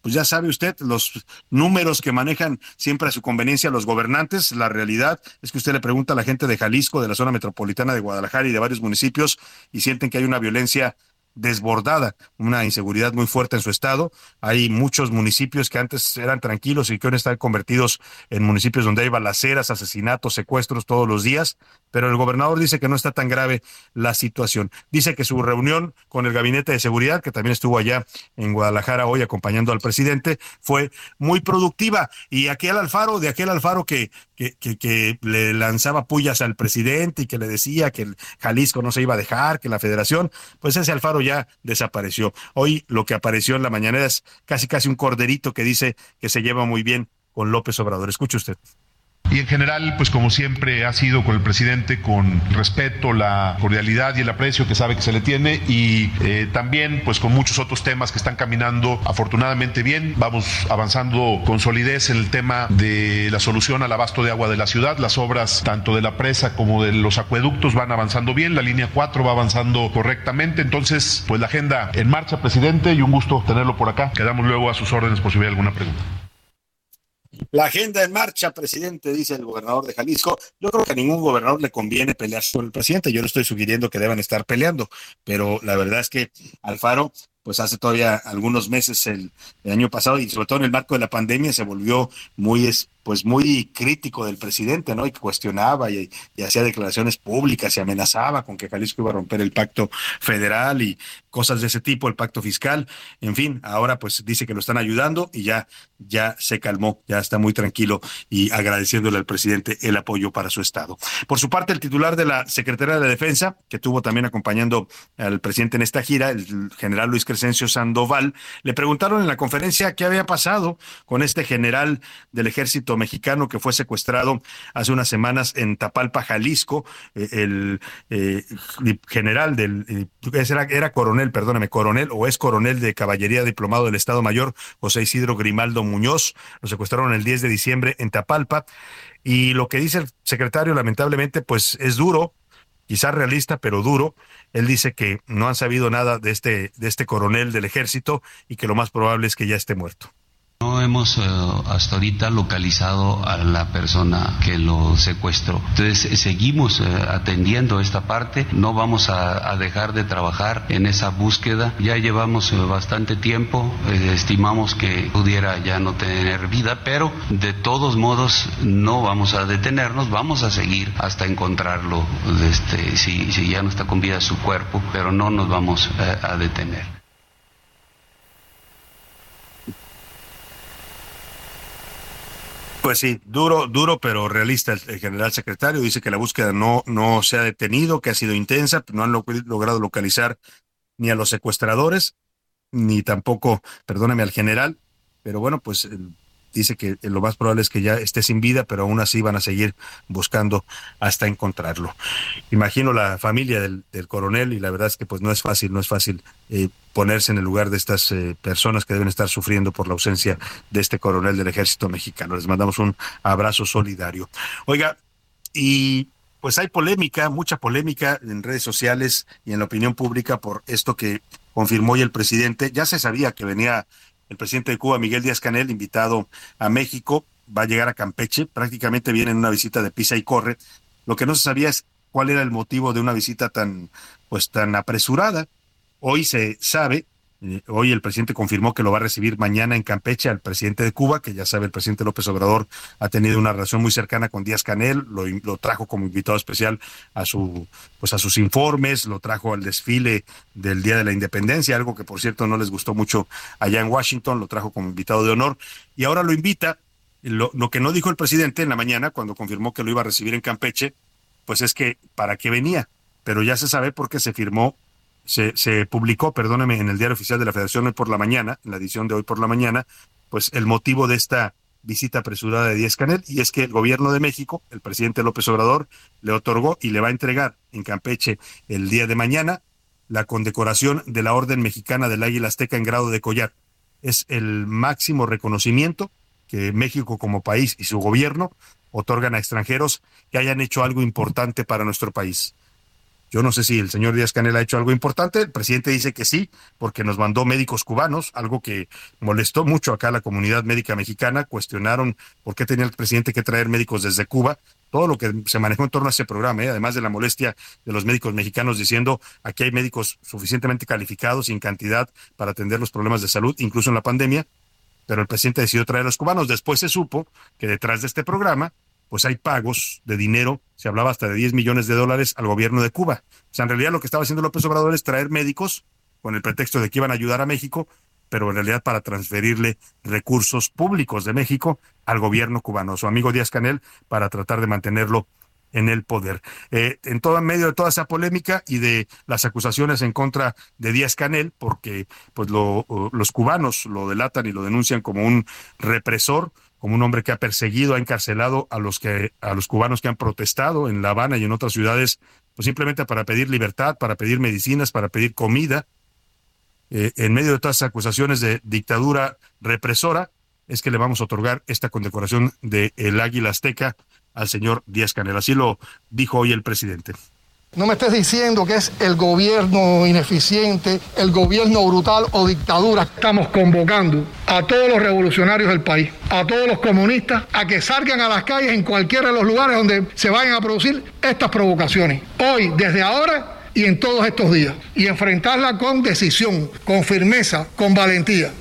Pues ya sabe usted los números que manejan siempre a su conveniencia los gobernantes. La realidad es que usted le pregunta a la gente de Jalisco, de la zona metropolitana de Guadalajara y de varios municipios y sienten que hay una violencia desbordada, una inseguridad muy fuerte en su estado. Hay muchos municipios que antes eran tranquilos y que hoy están convertidos en municipios donde hay balaceras, asesinatos, secuestros todos los días, pero el gobernador dice que no está tan grave la situación. Dice que su reunión con el gabinete de seguridad, que también estuvo allá en Guadalajara hoy acompañando al presidente, fue muy productiva. Y aquel Alfaro, de aquel Alfaro que, que, que, que le lanzaba pullas al presidente y que le decía que el Jalisco no se iba a dejar, que la federación, pues ese Alfaro ya desapareció. Hoy lo que apareció en la mañanera es casi casi un corderito que dice que se lleva muy bien con López Obrador. Escuche usted. Y en general, pues como siempre ha sido con el presidente, con respeto, la cordialidad y el aprecio que sabe que se le tiene y eh, también pues con muchos otros temas que están caminando afortunadamente bien. Vamos avanzando con solidez en el tema de la solución al abasto de agua de la ciudad. Las obras tanto de la presa como de los acueductos van avanzando bien. La línea 4 va avanzando correctamente. Entonces, pues la agenda en marcha, presidente, y un gusto tenerlo por acá. Quedamos luego a sus órdenes por si hubiera alguna pregunta. La agenda en marcha, presidente, dice el gobernador de Jalisco. Yo creo que a ningún gobernador le conviene pelearse con el presidente. Yo no estoy sugiriendo que deban estar peleando, pero la verdad es que Alfaro, pues hace todavía algunos meses, el, el año pasado, y sobre todo en el marco de la pandemia, se volvió muy pues muy crítico del presidente, ¿no? Y cuestionaba y, hacía declaraciones públicas y amenazaba con que Jalisco iba a romper el pacto federal y cosas de ese tipo, el pacto fiscal. En fin, ahora pues dice que lo están ayudando y ya, ya se calmó, ya está muy tranquilo y agradeciéndole al presidente el apoyo para su estado. Por su parte, el titular de la Secretaría de Defensa, que tuvo también acompañando al presidente en esta gira, el general Luis Crescencio Sandoval, le preguntaron en la conferencia qué había pasado con este general del ejército mexicano que fue secuestrado hace unas semanas en Tapalpa, Jalisco, eh, el eh, general del, eh, era, era, coronel, perdóname, coronel o es coronel de caballería diplomado del Estado Mayor, José Isidro Grimaldo Muñoz, lo secuestraron el 10 de diciembre en Tapalpa. Y lo que dice el secretario, lamentablemente, pues es duro, quizás realista, pero duro. Él dice que no han sabido nada de este, de este coronel del ejército y que lo más probable es que ya esté muerto. No hemos uh, hasta ahorita localizado a la persona que lo secuestró. Entonces seguimos uh, atendiendo esta parte, no vamos a, dejar de trabajar en esa búsqueda. Ya llevamos uh, bastante tiempo, eh, estimamos que pudiera ya no tener vida, pero de todos modos no vamos a detenernos, vamos a seguir hasta encontrarlo, este, si, si ya no está con vida su cuerpo, pero no nos vamos a detener. Pues sí, duro, duro, pero realista. El, general secretario dice que la búsqueda no, no se ha detenido, que ha sido intensa, no han lo, logrado localizar ni a los secuestradores, ni tampoco, perdóname, al general. Pero bueno, pues dice que lo más probable es que ya esté sin vida, pero aún así van a seguir buscando hasta encontrarlo. Imagino la familia del, del coronel y la verdad es que pues no es fácil, no es fácil eh, ponerse en el lugar de estas eh, personas que deben estar sufriendo por la ausencia de este coronel del ejército mexicano. Les mandamos un abrazo solidario. Oiga, y pues hay polémica, mucha polémica en redes sociales y en la opinión pública por esto que confirmó hoy el presidente. Ya se sabía que venía el presidente de Cuba, Miguel Díaz Canel, invitado a México, va a llegar a Campeche, prácticamente viene en una visita de pisa y corre. Lo que no se sabía es cuál era el motivo de una visita tan, pues tan apresurada. Hoy se sabe Eh, hoy el presidente confirmó que lo va a recibir mañana en Campeche al presidente de Cuba, que ya sabe, el presidente López Obrador ha tenido una relación muy cercana con Díaz Canel, lo, lo, trajo como invitado especial a su pues a sus informes, lo trajo al desfile del Día de la Independencia, algo que por cierto no les gustó mucho allá en Washington, lo trajo como invitado de honor y ahora lo invita. Lo, lo que no dijo el presidente en la mañana cuando confirmó que lo iba a recibir en Campeche, pues es que para qué venía, pero ya se sabe por qué se firmó se, se publicó, perdóneme, en el diario oficial de la Federación hoy por la mañana, en la edición de hoy por la mañana, pues el motivo de esta visita apresurada de Díaz Canel, y es que el gobierno de México, el presidente López Obrador, le otorgó y le va a entregar en Campeche el día de mañana la condecoración de la Orden Mexicana del Águila Azteca en grado de collar. Es el máximo reconocimiento que México como país y su gobierno otorgan a extranjeros que hayan hecho algo importante para nuestro país. Yo no sé si el señor Díaz Canel ha hecho algo importante. El presidente dice que sí, porque nos mandó médicos cubanos, algo que molestó mucho acá a la comunidad médica mexicana. Cuestionaron por qué tenía el presidente que traer médicos desde Cuba. Todo lo que se manejó en torno a ese programa, ¿eh? además de la molestia de los médicos mexicanos diciendo aquí hay médicos suficientemente calificados y en cantidad para atender los problemas de salud, incluso en la pandemia. Pero el presidente decidió traer a los cubanos. Después se supo que detrás de este programa pues hay pagos de dinero, se hablaba hasta de 10 millones de dólares al gobierno de Cuba. O sea, en realidad lo que estaba haciendo López Obrador es traer médicos con el pretexto de que iban a ayudar a México, pero en realidad para transferirle recursos públicos de México al gobierno cubano, su amigo Díaz Canel, para tratar de mantenerlo en el poder. Eh, en todo medio de toda esa polémica y de las acusaciones en contra de Díaz Canel, porque pues lo, los cubanos lo delatan y lo denuncian como un represor, como un hombre que ha perseguido, ha encarcelado a los que a los cubanos que han protestado en La Habana y en otras ciudades, pues simplemente para pedir libertad, para pedir medicinas, para pedir comida. Eh, en medio de todas esas acusaciones de dictadura represora, es que le vamos a otorgar esta condecoración de el Águila Azteca al señor Díaz Canel. Así lo dijo hoy el presidente. No me estés diciendo que es el gobierno ineficiente, el gobierno brutal o dictadura. Estamos convocando a todos los revolucionarios del país, a todos los comunistas, a que salgan a las calles en cualquiera de los lugares donde se vayan a producir estas provocaciones. Hoy, desde ahora y en todos estos días. Y enfrentarla con decisión, con firmeza, con valentía.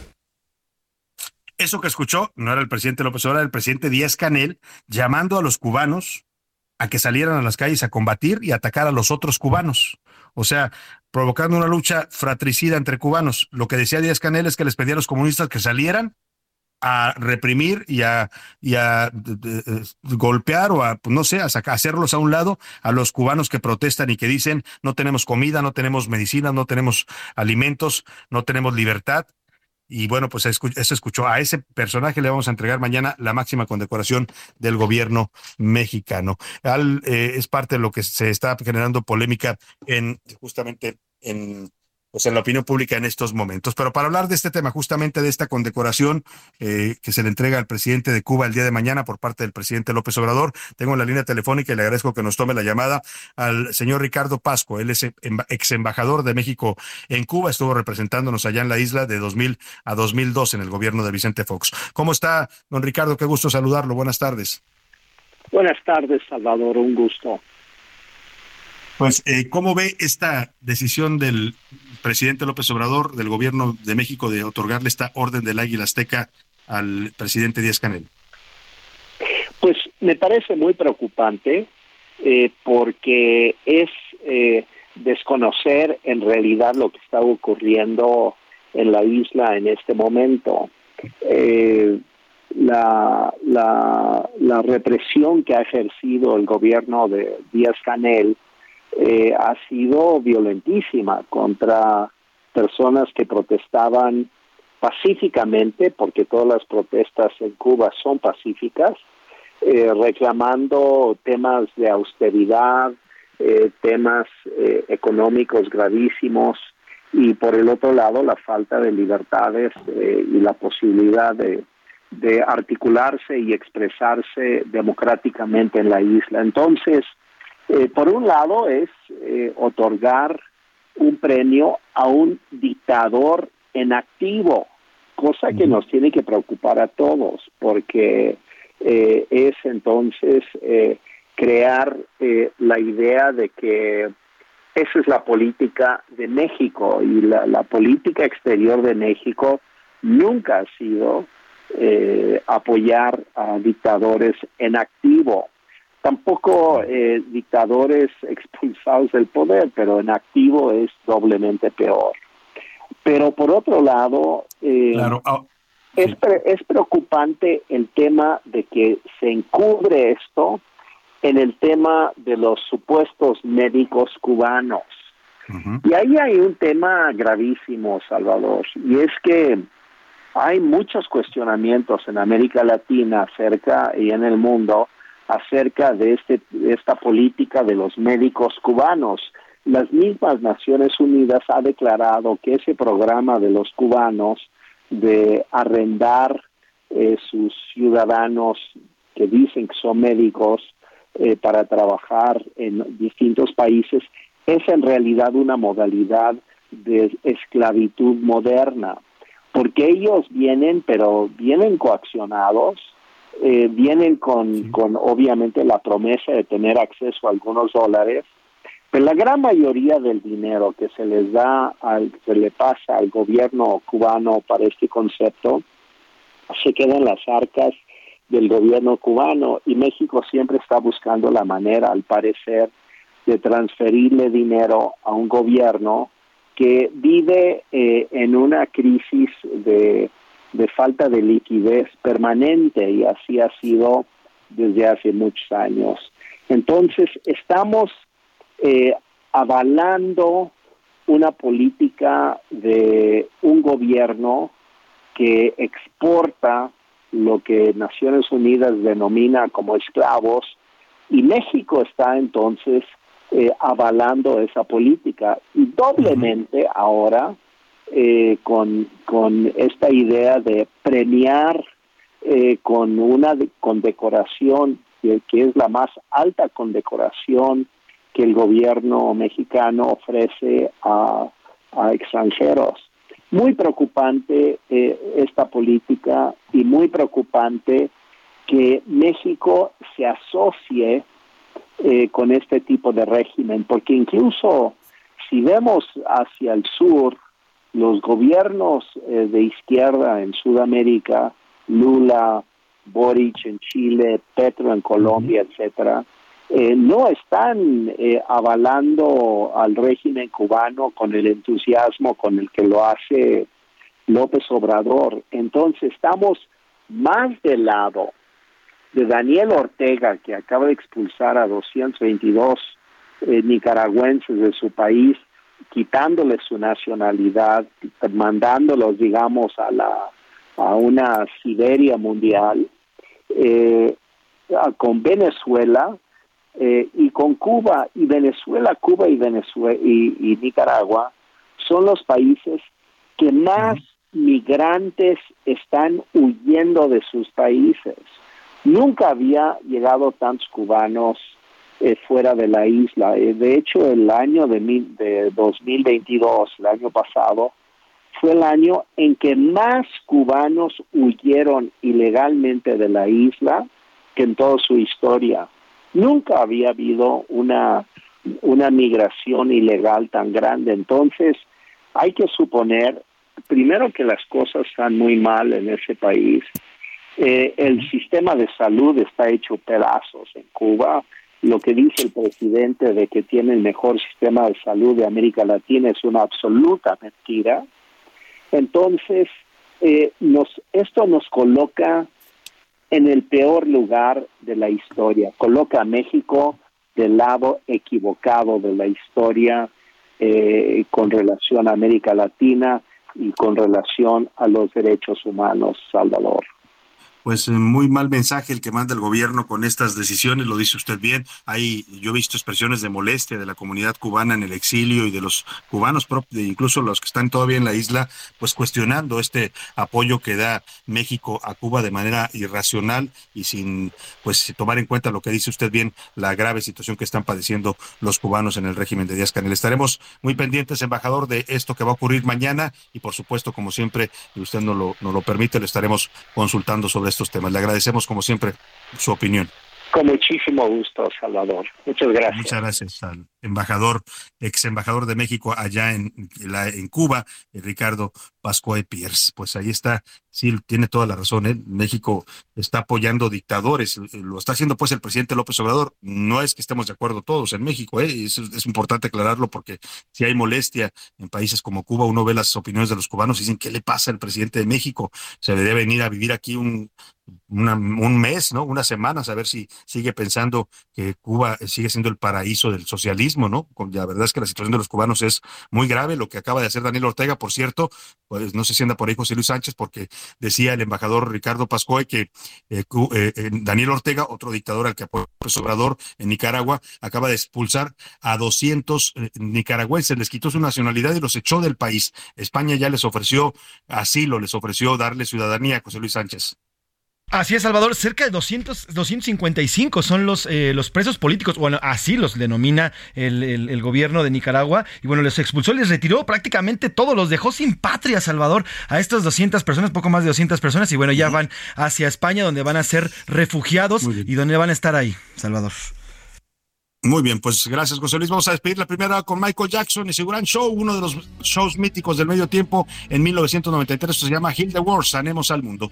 Eso que escuchó no era el presidente López Obrador, era el presidente Díaz Canel llamando a los cubanos a que salieran a las calles a combatir y atacar a los otros cubanos. O sea, provocando una lucha fratricida entre cubanos. Lo que decía Díaz Canel es que les pedía a los comunistas que salieran a reprimir y a, y a golpear o a, pues, no sé, a hacerlos a un lado a los cubanos que protestan y que dicen no tenemos comida, no tenemos medicina, no tenemos alimentos, no tenemos libertad. Y bueno, pues eso escuchó. A ese personaje le vamos a entregar mañana la máxima condecoración del gobierno mexicano. Al, eh, es parte de lo que se está generando polémica en justamente en pues en la opinión pública en estos momentos. Pero para hablar de este tema, justamente de esta condecoración eh, que se le entrega al presidente de Cuba el día de mañana por parte del presidente López Obrador, tengo la línea telefónica y le agradezco que nos tome la llamada al señor Ricardo Pasco. Él es ex embajador de México en Cuba, estuvo representándonos allá en la isla de 2000 a 2002 en el gobierno de Vicente Fox. ¿Cómo está, don Ricardo? Qué gusto saludarlo. Buenas tardes. Buenas tardes, Salvador. Un gusto. Pues, eh, ¿cómo ve esta decisión del presidente López Obrador, del gobierno de México, de otorgarle esta orden del Águila Azteca al presidente Díaz Canel? Pues me parece muy preocupante eh, porque es eh, desconocer en realidad lo que está ocurriendo en la isla en este momento. la, la, la represión que ha ejercido el gobierno de Díaz Canel eh, ha sido violentísima contra personas que protestaban pacíficamente, porque todas las protestas en Cuba son pacíficas, eh, reclamando temas de austeridad, eh, temas económicos gravísimos y por el otro lado la falta de libertades y la posibilidad de, de articularse y expresarse democráticamente en la isla. Entonces, eh, por un lado es eh, otorgar un premio a un dictador en activo, cosa que nos tiene que preocupar a todos, porque eh, es entonces crear la idea de que esa es la política de México y la, la política exterior de México nunca ha sido eh, apoyar a dictadores en activo. Tampoco eh, dictadores expulsados del poder, pero en activo es doblemente peor. Pero por otro lado, eh, ah, es, pre- es preocupante el tema de que se encubre esto en el tema de los supuestos médicos cubanos. Y ahí hay un tema gravísimo, Salvador, y es que hay muchos cuestionamientos en América Latina acerca y en el mundo acerca de este esta política de los médicos cubanos. Las mismas Naciones Unidas ha declarado que ese programa de los cubanos de arrendar eh, sus ciudadanos que dicen que son médicos eh, para trabajar en distintos países es en realidad una modalidad de esclavitud moderna, porque ellos vienen, pero vienen coaccionados, eh, vienen con, con obviamente la promesa de tener acceso a algunos dólares, pero la gran mayoría del dinero que se les da, al, se le pasa al gobierno cubano para este concepto, se queda en las arcas del gobierno cubano y México siempre está buscando la manera, al parecer, de transferirle dinero a un gobierno que vive eh, en una crisis de, de falta de liquidez permanente y así ha sido desde hace muchos años. Entonces, estamos eh, avalando una política de un gobierno que exporta lo que Naciones Unidas denomina como esclavos y México está entonces eh, avalando esa política y doblemente ahora eh, con, con esta idea de premiar eh, con una de- condecoración que, es la más alta condecoración que el gobierno mexicano ofrece a, a extranjeros. Muy preocupante eh, esta política y muy preocupante que México se asocie eh, con este tipo de régimen, porque incluso si vemos hacia el sur, los gobiernos eh, de izquierda en Sudamérica, Lula, Boric en Chile, Petro en Colombia, etcétera, eh, no están eh, avalando al régimen cubano con el entusiasmo con el que lo hace López Obrador. Entonces estamos más del lado de Daniel Ortega, que acaba de expulsar a 222 eh, nicaragüenses de su país, quitándole su nacionalidad, mandándolos, digamos, a la a una Siberia mundial, eh, con Venezuela eh, y con Cuba y Venezuela, Cuba y Venezuela y, y Nicaragua son los países que más migrantes están huyendo de sus países. Nunca había llegado tantos cubanos eh, fuera de la isla. Eh, de hecho, el año de, mil- de 2022, el año pasado, fue el año en que más cubanos huyeron ilegalmente de la isla que en toda su historia. Nunca había habido una, una migración ilegal tan grande. Entonces, hay que suponer, primero, que las cosas están muy mal en ese país. Eh, el sistema de salud está hecho pedazos en Cuba. Lo que dice el presidente de que tiene el mejor sistema de salud de América Latina es una absoluta mentira. Entonces, eh, nos, esto nos coloca en el peor lugar de la historia, coloca a México del lado equivocado de la historia eh, con relación a América Latina y con relación a los derechos humanos, Salvador. Pues eh, muy mal mensaje el que manda el gobierno con estas decisiones, lo dice usted bien. Hay, yo he visto expresiones de molestia de la comunidad cubana en el exilio y de los cubanos, incluso los que están todavía en la isla, pues cuestionando este apoyo que da México a Cuba de manera irracional y sin pues tomar en cuenta lo que dice usted bien, la grave situación que están padeciendo los cubanos en el régimen de Díaz Canel. Estaremos muy pendientes, embajador, de esto que va a ocurrir mañana y por supuesto, como siempre, y usted nos lo, nos lo permite, lo estaremos consultando sobre estos temas. Le agradecemos como siempre su opinión. Con muchísimo gusto, Salvador. Muchas gracias. Muchas gracias al embajador, ex embajador de México allá en, la, en Cuba, eh, Ricardo Pascual Pierce. Pues ahí está, sí, tiene toda la razón. ¿eh? México está apoyando dictadores, eh, lo está haciendo pues el presidente López Obrador. No es que estemos de acuerdo todos en México, ¿eh? es, es importante aclararlo porque si hay molestia en países como Cuba, uno ve las opiniones de los cubanos y dicen, ¿qué le pasa al presidente de México? Se debe venir a vivir aquí un, un mes, ¿no? Una semana, a ver si sigue pensando que Cuba sigue siendo el paraíso del socialismo, ¿no? La verdad es que la situación de los cubanos es muy grave. Lo que acaba de hacer Daniel Ortega, por cierto, pues no sé si anda por ahí José Luis Sánchez, porque decía el embajador Ricardo Pascoe que eh, eh, Daniel Ortega, otro dictador al que apoyó el Obrador en Nicaragua, acaba de expulsar a 200 eh, nicaragüenses, les quitó su nacionalidad y los echó del país. España ya les ofreció asilo, les ofreció darle ciudadanía a José Luis Sánchez. Así es, Salvador. Cerca de 200, 255 son los, eh, los presos políticos. Bueno, así los denomina el, gobierno de Nicaragua. Y bueno, les expulsó, les retiró prácticamente todos. Los dejó sin patria, Salvador, a estas 200 personas, poco más de 200 personas. Y bueno, ya van hacia España, donde van a ser refugiados y donde van a estar ahí, Salvador. Muy bien, pues gracias, José Luis. Vamos a despedir la primera con Michael Jackson y su gran show, uno de los shows míticos del medio tiempo en 1993. Se llama Heal the World, Sanemos al Mundo.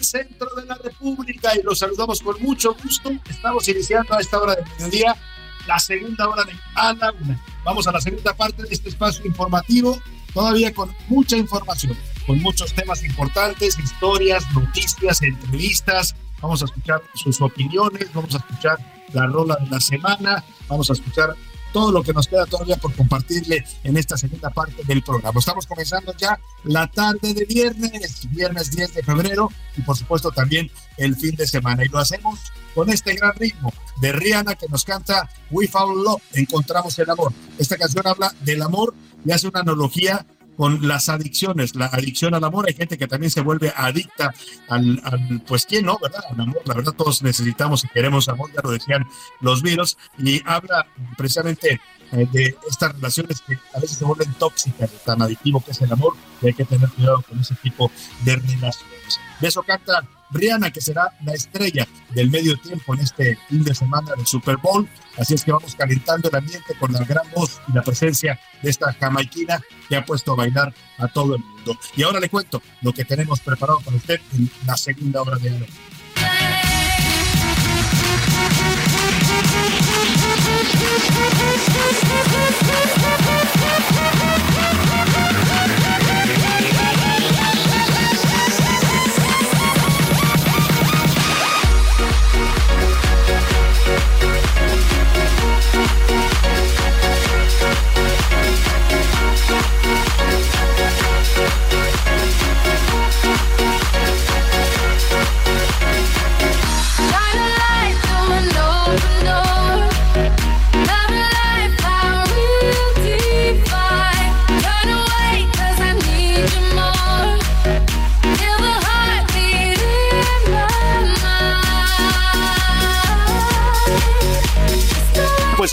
El centro de la República y los saludamos con mucho gusto. Estamos iniciando a esta hora del mediodía la segunda hora de A la Una. Vamos a la segunda parte de este espacio informativo, todavía con mucha información, con muchos temas importantes, historias, noticias, entrevistas. Vamos a escuchar sus opiniones, vamos a escuchar la rola de la semana, vamos a escuchar todo lo que nos queda todavía por compartirle en esta segunda parte del programa. Estamos comenzando ya la tarde de viernes, viernes 10 de febrero y por supuesto también el fin de semana. Y lo hacemos con este gran ritmo de Rihanna que nos canta We Found Love, Encontramos el Amor. Esta canción habla del amor y hace una analogía con las adicciones, la adicción al amor. Hay gente que también se vuelve adicta al, pues quién no, ¿verdad? Al amor. La verdad, todos necesitamos y queremos amor, ya lo decían los virus, y habla precisamente eh, de estas relaciones que a veces se vuelven tóxicas, tan adictivo que es el amor, y hay que tener cuidado con ese tipo de relaciones. De eso canta Rihanna, que será la estrella del medio tiempo en este fin de semana del Super Bowl. Así es que vamos calentando el ambiente con la gran voz y la presencia de esta jamaiquina que ha puesto a bailar a todo el mundo. Y ahora le cuento lo que tenemos preparado para usted en la segunda hora de hoy.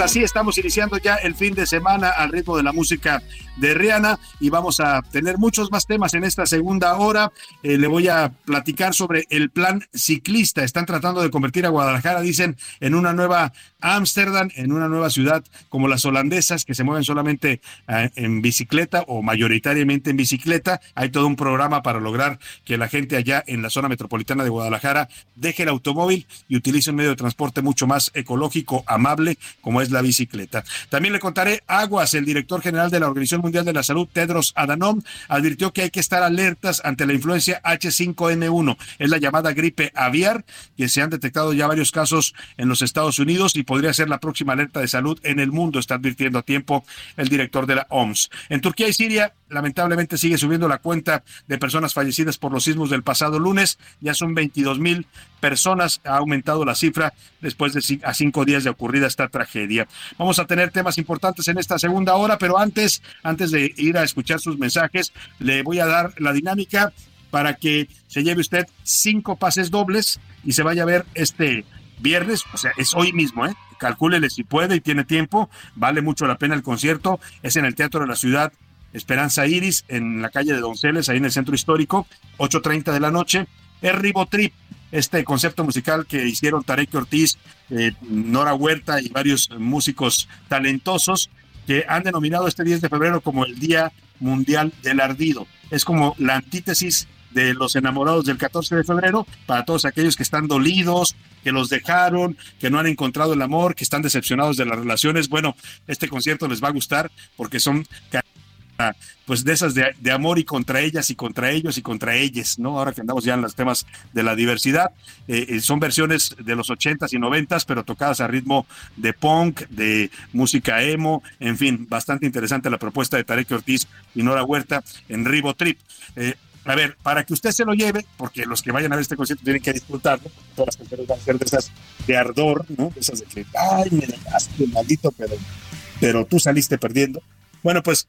Así estamos iniciando ya el fin de semana al ritmo de la música de Rihanna y vamos a tener muchos más temas en esta segunda hora. Eh, le voy a platicar sobre el plan ciclista. Están tratando de convertir a Guadalajara, dicen, en una nueva Ámsterdam, en una nueva ciudad como las holandesas que se mueven solamente eh, en bicicleta o mayoritariamente en bicicleta. Hay todo un programa para lograr que la gente allá en la zona metropolitana de Guadalajara deje el automóvil y utilice un medio de transporte mucho más ecológico, amable, como es la bicicleta. También le contaré Aguas, el director general de la Organización Mundial de la Salud, Tedros advirtió que hay que estar alertas ante la influencia H5N1. Es la llamada gripe aviar, que se han detectado ya varios casos en los Estados Unidos y podría ser la próxima alerta de salud en el mundo, está advirtiendo a tiempo el director de la OMS. En Turquía y Siria, lamentablemente sigue subiendo la cuenta de personas fallecidas por los sismos del pasado lunes. Ya son 22 mil personas. Ha aumentado la cifra después de a cinco días de ocurrida esta tragedia. Vamos a tener temas importantes en esta segunda hora, pero antes, antes de ir a escuchar sus mensajes, le voy a dar la dinámica para que se lleve usted cinco pases dobles y se vaya a ver este viernes, o sea, es hoy mismo, ¿eh? Calcúlele si puede y tiene tiempo, vale mucho la pena el concierto, es en el Teatro de la Ciudad Esperanza Iris, en la calle de Donceles, ahí en el centro histórico, 8.30 de la noche. Es Ribotrip, este concepto musical que hicieron Tarek Ortiz, eh, Nora Huerta y varios músicos talentosos que han denominado este 10 de febrero como el Día Mundial del Ardido. Es como la antítesis de los enamorados del 14 de febrero para todos aquellos que están dolidos, que los dejaron, que no han encontrado el amor, que están decepcionados de las relaciones. Bueno, este concierto les va a gustar porque son pues de esas de, amor y contra ellas y contra ellos y contra ellas, ¿no? Ahora que andamos ya en los temas de la diversidad, eh, eh, son versiones de los ochentas y noventas, pero tocadas a ritmo de punk, de música emo, en fin, bastante interesante la propuesta de Tarek Ortiz y Nora Huerta en Ribo Trip. Eh, a ver, para que usted se lo lleve, porque los que vayan a ver este concierto tienen que disfrutarlo, todas las canciones van a ser de esas de ardor, ¿no? De esas de que, ay, me dejaste, maldito, pero, pero tú saliste perdiendo. Bueno, pues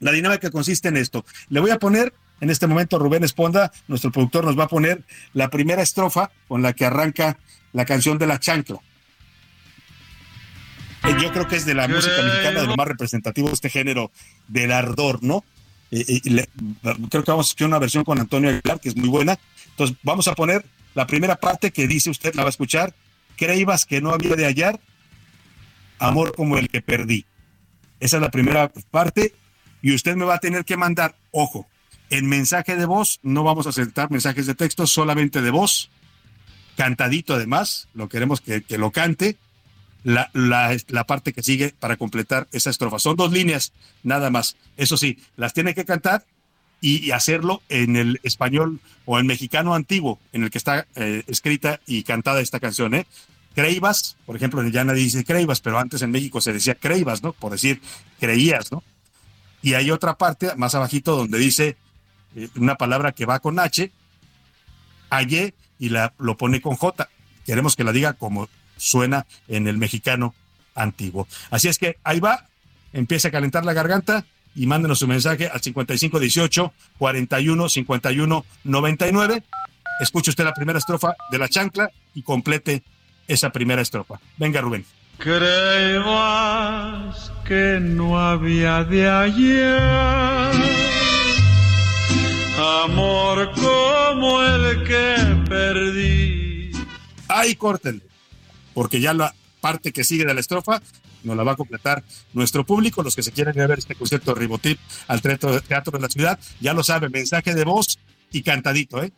la dinámica consiste en esto. Le voy a poner, en este momento Rubén Esponda, nuestro productor, nos va a poner la primera estrofa con la que arranca la canción de la chancla. Eh, yo creo que es de la música mexicana de lo más representativo de este género del ardor, ¿no? Eh, eh, creo que vamos a escuchar una versión con Antonio Aguilar, que es muy buena. Entonces, vamos a poner la primera parte que dice usted, la va a escuchar. Creíbas que no había de hallar amor como el que perdí. Esa es la primera parte y usted me va a tener que mandar, ojo, en mensaje de voz, no vamos a aceptar mensajes de texto, solamente de voz, cantadito además, lo queremos que, lo cante, la, la, parte que sigue para completar esa estrofa. Son dos líneas, nada más. Eso sí, las tiene que cantar y, hacerlo en el español o en mexicano antiguo, en el que está eh, escrita y cantada esta canción. ¿eh? Creibas, por ejemplo, ya nadie dice Creibas, pero antes en México se decía Creibas, ¿no? Por decir creías, ¿no? Y hay otra parte más abajito donde dice eh, una palabra que va con H, aye, y la, lo pone con J. Queremos que la diga como suena en el mexicano antiguo. Así es que ahí va, empieza a calentar la garganta y mándenos su mensaje al 5518 41 51 99. Escuche usted la primera estrofa de la chancla y complete esa primera estrofa. Venga, Rubén. Creías que no había de ayer amor como el que perdí. Ahí córtenle, porque ya la parte que sigue de la estrofa nos la va a completar nuestro público, los que se quieren ver este concierto de Ribotip al Teatro de la Ciudad, ya lo saben, mensaje de voz y cantadito, ¿eh?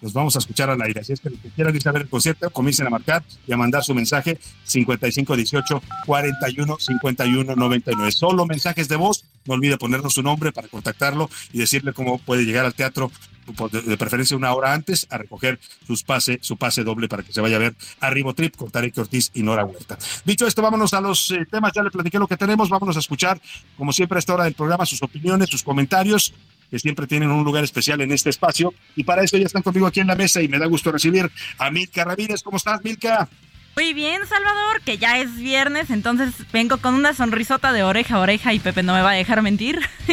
Los vamos a escuchar al aire. Así es que los que quieran ir a ver el concierto, comiencen a marcar y a mandar su mensaje 5518 41 51 99. Solo mensajes de voz. No olvide ponernos su nombre para contactarlo y decirle cómo puede llegar al teatro de preferencia una hora antes a recoger sus pase, su pase doble para que se vaya a ver a Ribotrip con Tarek Ortiz y Nora Huerta. Dicho esto, vámonos a los eh, temas, ya le platiqué lo que tenemos, vámonos a escuchar, como siempre a esta hora del programa, sus opiniones, sus comentarios, que siempre tienen un lugar especial en este espacio. Y para eso ya están conmigo aquí en la mesa y me da gusto recibir a Milka Ramírez. ¿Cómo estás, Milka? Muy bien, Salvador, que ya es viernes, entonces vengo con una sonrisota de oreja a oreja y Pepe no me va a dejar mentir.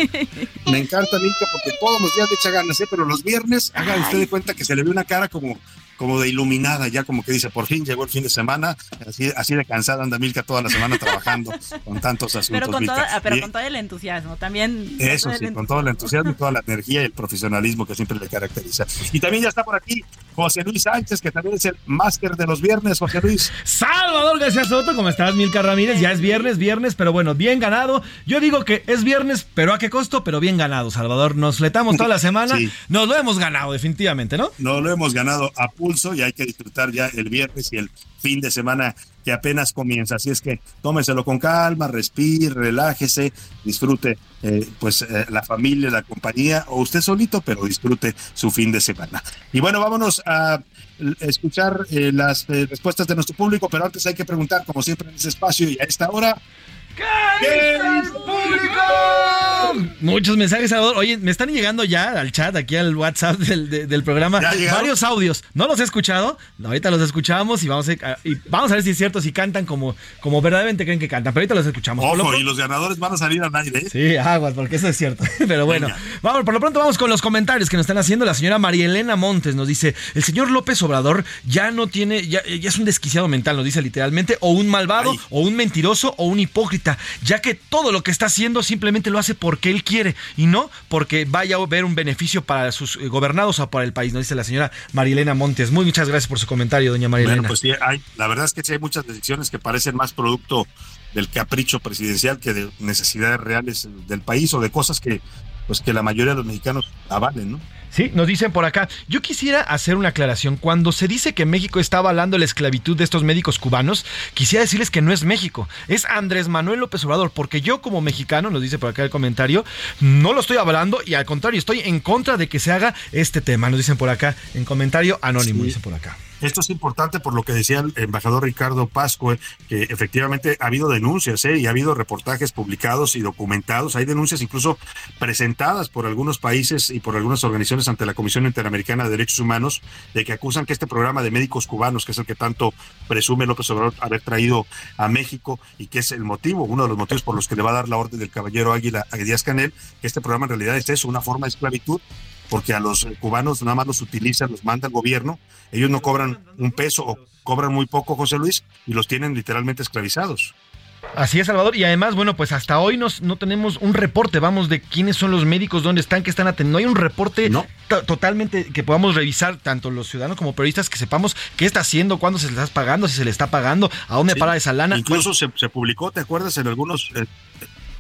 Me encanta, Milka, porque todos los días le echa ganas, ¿eh? pero los viernes, haga usted de cuenta que se le ve una cara como como de iluminada, ya como que dice, por fin llegó el fin de semana, así, así de cansada anda Milka toda la semana trabajando con tantos asuntos. Pero con, todo, pero Y- con todo el entusiasmo, también. eso sí, con todo el entusiasmo y toda la energía y el profesionalismo que siempre le caracteriza. Y también ya está por aquí José Luis Sánchez, que también es el máster de los viernes, José Luis. Salvador García Soto, ¿cómo estás, Milka Ramírez? Ya es viernes, viernes, pero bueno, bien ganado. Yo digo que es viernes, pero ¿a qué costo? Pero bien ganado, Salvador. Nos fletamos toda la semana. Sí. Nos lo hemos ganado, definitivamente, ¿no? No lo hemos ganado a y hay que disfrutar ya el viernes y el fin de semana que apenas comienza. Así es que tómeselo con calma, respire, relájese, disfrute eh, pues eh, la familia, la compañía o usted solito, pero disfrute su fin de semana. Y bueno, vámonos a escuchar eh, las respuestas de nuestro público, pero antes hay que preguntar, como siempre en ese espacio y a esta hora. ¿Qué Muchos mensajes, Salvador. Oye, me están llegando ya al chat, aquí al WhatsApp del, de- del programa, varios audios. No los he escuchado, ahorita los escuchamos y vamos a, y vamos a ver si es cierto, si cantan como, como verdaderamente creen que cantan. Pero ahorita los escuchamos. Lo Ojo, y los ganadores van a salir al aire. ¿eh? Sí, aguas, porque eso es cierto. Pero bueno, Venga. vamos, por lo pronto vamos con los comentarios que nos están haciendo. La señora María Elena Montes nos dice: el señor López Obrador ya no tiene, ya, ya es un desquiciado mental, nos dice literalmente, o un malvado, Ay. o un mentiroso, o un hipócrita, ya que todo lo que está haciendo simplemente lo hace porque él quiere y no porque vaya a ver un beneficio para sus eh, gobernados o para el país, nos dice la señora María Elena Montes. Muy muchas gracias por su comentario, doña María Bueno, pues sí, la verdad es que sí hay muchas decisiones que parecen más producto del capricho presidencial que de necesidades reales del país o de cosas que pues que la mayoría de los mexicanos avalen, ¿no? Sí, nos dicen por acá. Yo quisiera hacer una aclaración. Cuando se dice que México está avalando la esclavitud de estos médicos cubanos, quisiera decirles que no es México, es Andrés Manuel López Obrador, porque yo como mexicano, nos dice por acá el comentario, no lo estoy avalando y al contrario, estoy en contra de que se haga este tema. Nos dicen por acá en comentario anónimo, Sí. dicen por acá. Esto es importante por lo que decía el embajador Ricardo Pascua, que efectivamente ha habido denuncias ¿eh? y ha habido reportajes publicados y documentados. Hay denuncias incluso presentadas por algunos países y por algunas organizaciones ante la Comisión Interamericana de Derechos Humanos de que acusan que este programa de médicos cubanos, que es el que tanto presume López Obrador haber traído a México y que es el motivo, uno de los motivos por los que le va a dar la orden del caballero Águila a Díaz Canel, que este programa en realidad es eso, una forma de esclavitud porque a los eh, cubanos nada más los utilizan, los manda el gobierno, ellos no cobran un peso o cobran muy poco, José Luis, y los tienen literalmente esclavizados. Así es, Salvador. Y además, bueno, pues hasta hoy nos, no tenemos un reporte, vamos, de quiénes son los médicos, dónde están, qué están atendiendo. No hay un reporte to- totalmente que podamos revisar, tanto los ciudadanos como periodistas, que sepamos qué está haciendo, cuándo se le está pagando, si se le está pagando, a dónde Sí. para esa lana. Incluso se, se publicó, ¿te acuerdas? En algunos, eh,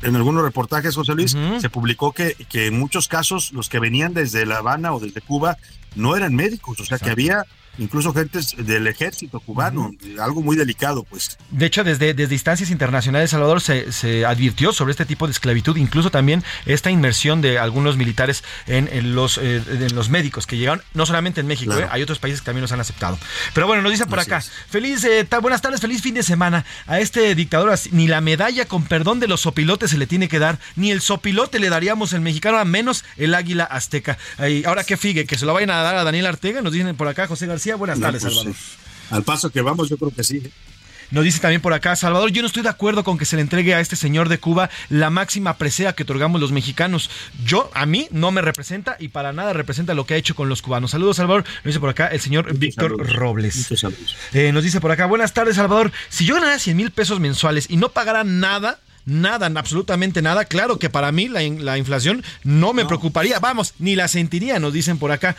en algunos reportajes, José Luis, se publicó que, que en muchos casos los que venían desde La Habana o desde Cuba no eran médicos, o sea que había incluso gentes del ejército cubano, algo muy delicado, pues. De hecho, desde, desde instancias internacionales, Salvador, se, se advirtió sobre este tipo de esclavitud, incluso también esta inmersión de algunos militares en, en los, eh, en los médicos que llegaron, no solamente en México, Claro. eh, hay otros países que también los han aceptado. Pero bueno, nos dicen por Así acá, es. feliz, eh, buenas tardes, feliz fin de semana. A este dictador ni la medalla con perdón de los sopilotes se le tiene que dar, ni el sopilote le daríamos el mexicano, a menos el águila azteca. Ay, ahora que figue, que se lo vayan a dar a Daniel Artega, nos dicen por acá, José García, buenas No, tardes, pues, Salvador. Al paso que vamos, yo creo que sí. Nos dice también por acá, Salvador, yo no estoy de acuerdo con que se le entregue a este señor de Cuba la máxima presea que otorgamos los mexicanos. Yo, a mí, no me representa y para nada representa lo que ha hecho con los cubanos. Saludos, Salvador. Nos dice por acá el señor Víctor saludos. Robles. Eh, nos dice por acá, buenas tardes, Salvador. Si yo ganara 100 mil pesos mensuales y no pagara nada, nada, absolutamente nada, claro que para mí la, in- la inflación no me preocuparía. Vamos, ni la sentiría, nos dicen por acá.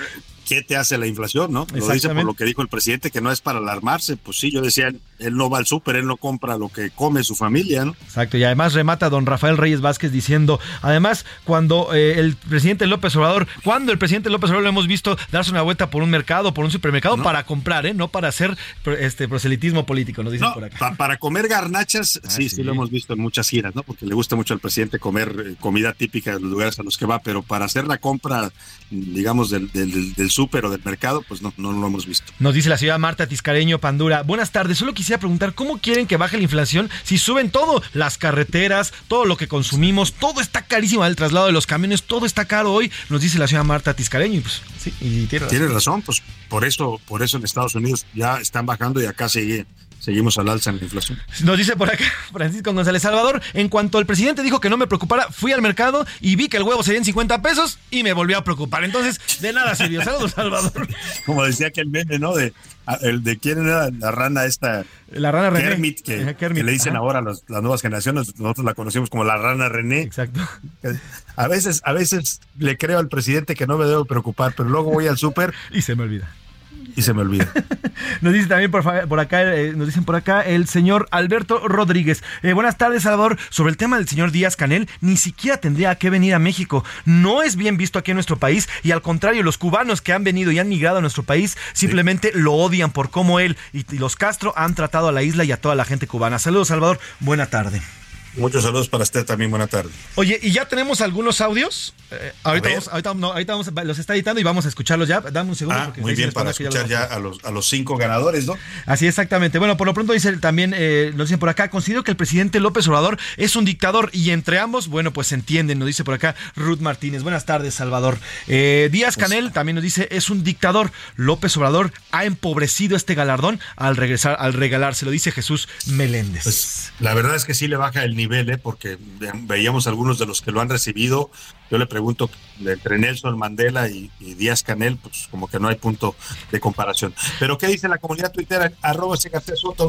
¿Qué te hace la inflación, no? Lo dice por lo que dijo el presidente, que no es para alarmarse. Pues sí, yo decía, él no va al súper, él no compra lo que come su familia, ¿no? Exacto, y además remata don Rafael Reyes Vázquez diciendo, además, cuando eh, el presidente López Obrador, cuando el presidente López Obrador lo hemos visto darse una vuelta por un mercado, por un supermercado, para comprar, ¿eh? No para hacer este proselitismo político, nos dicen No, por acá. pa- para comer garnachas, sí, sí, lo hemos visto en muchas giras, ¿no? Porque le gusta mucho al presidente comer eh, comida típica de los lugares a los que va, pero para hacer la compra, digamos, del, del, del súper o del mercado, pues no, no lo hemos visto. Nos dice la señora Marta Tiscareño Pandura. Buenas tardes, solo quisiera preguntar, ¿cómo quieren que baje la inflación si suben todo? Las carreteras, todo lo que consumimos, todo está carísimo, el traslado de los camiones, todo está caro hoy, nos dice la señora Marta Tiscareño. Y pues, sí, y tiene razón. Tienes razón, pues por eso, por eso en Estados Unidos ya están bajando y acá sigue, seguimos al alza en la inflación. Nos dice por acá Francisco González Salvador, en cuanto el presidente dijo que no me preocupara, fui al mercado y vi que el huevo sería en 50 pesos y me volvió a preocupar. Entonces, de nada sirvió. Saludos, Salvador. Como decía aquel meme, ¿no? De, el de quién era la rana esta. La rana René. Kermit, que, Ajá, Kermit, que le dicen ajá. ahora a los- las nuevas generaciones, nosotros la conocemos como la rana René. Exacto. A veces, a veces le creo al presidente que no me debo preocupar, pero luego voy al súper Y se me olvida. Y se me olvida. Nos dice también por acá, eh, nos dicen por acá el señor Alberto Rodríguez. Eh, buenas tardes, Salvador. Sobre el tema del señor Díaz Canel, ni siquiera tendría que venir a México. No es bien visto aquí en nuestro país y al contrario, los cubanos que han venido y han migrado a nuestro país simplemente lo odian por cómo él y, y los Castro han tratado a la isla y a toda la gente cubana. Saludos, Salvador. Buena tarde. Muchos saludos para usted también, buena tarde. Oye, ¿y ya tenemos algunos audios? Eh, ahorita, vamos, ahorita, no, ahorita vamos, los está editando y vamos a escucharlos ya. Dame un segundo. Ah, porque muy bien, para escuchar lo ya a los, a los cinco ganadores, ¿no? Así exactamente. Bueno, por lo pronto dice también, eh, nos dicen por acá, considero que el presidente López Obrador es un dictador y entre ambos, bueno, pues se entienden, nos dice por acá Ruth Martínez. Buenas tardes, Salvador. Eh, Díaz Canel también nos dice, es un dictador. López Obrador ha empobrecido este galardón al regresar, al regalárselo, dice Jesús Meléndez. Pues la verdad es que sí le baja el nivel, ¿eh? porque ve- veíamos algunos de los que lo han recibido. Yo le pregunto entre Nelson Mandela y, Díaz Canel, pues como que no hay punto de comparación. Pero ¿qué dice la comunidad tuitera? Arroba Soto.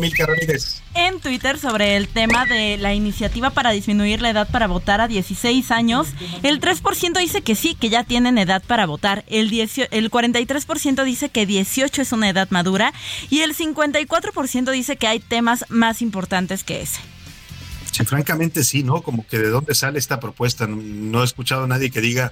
En Twitter sobre el tema de la iniciativa para disminuir la edad para votar a 16 años, el 3% dice que sí, que ya tienen edad para votar, el, 18 el 43% dice que 18 es una edad madura y el 54% dice que hay temas más importantes que ese. Sí, francamente sí, ¿no? Como que de dónde sale esta propuesta. No, no he escuchado a nadie que diga,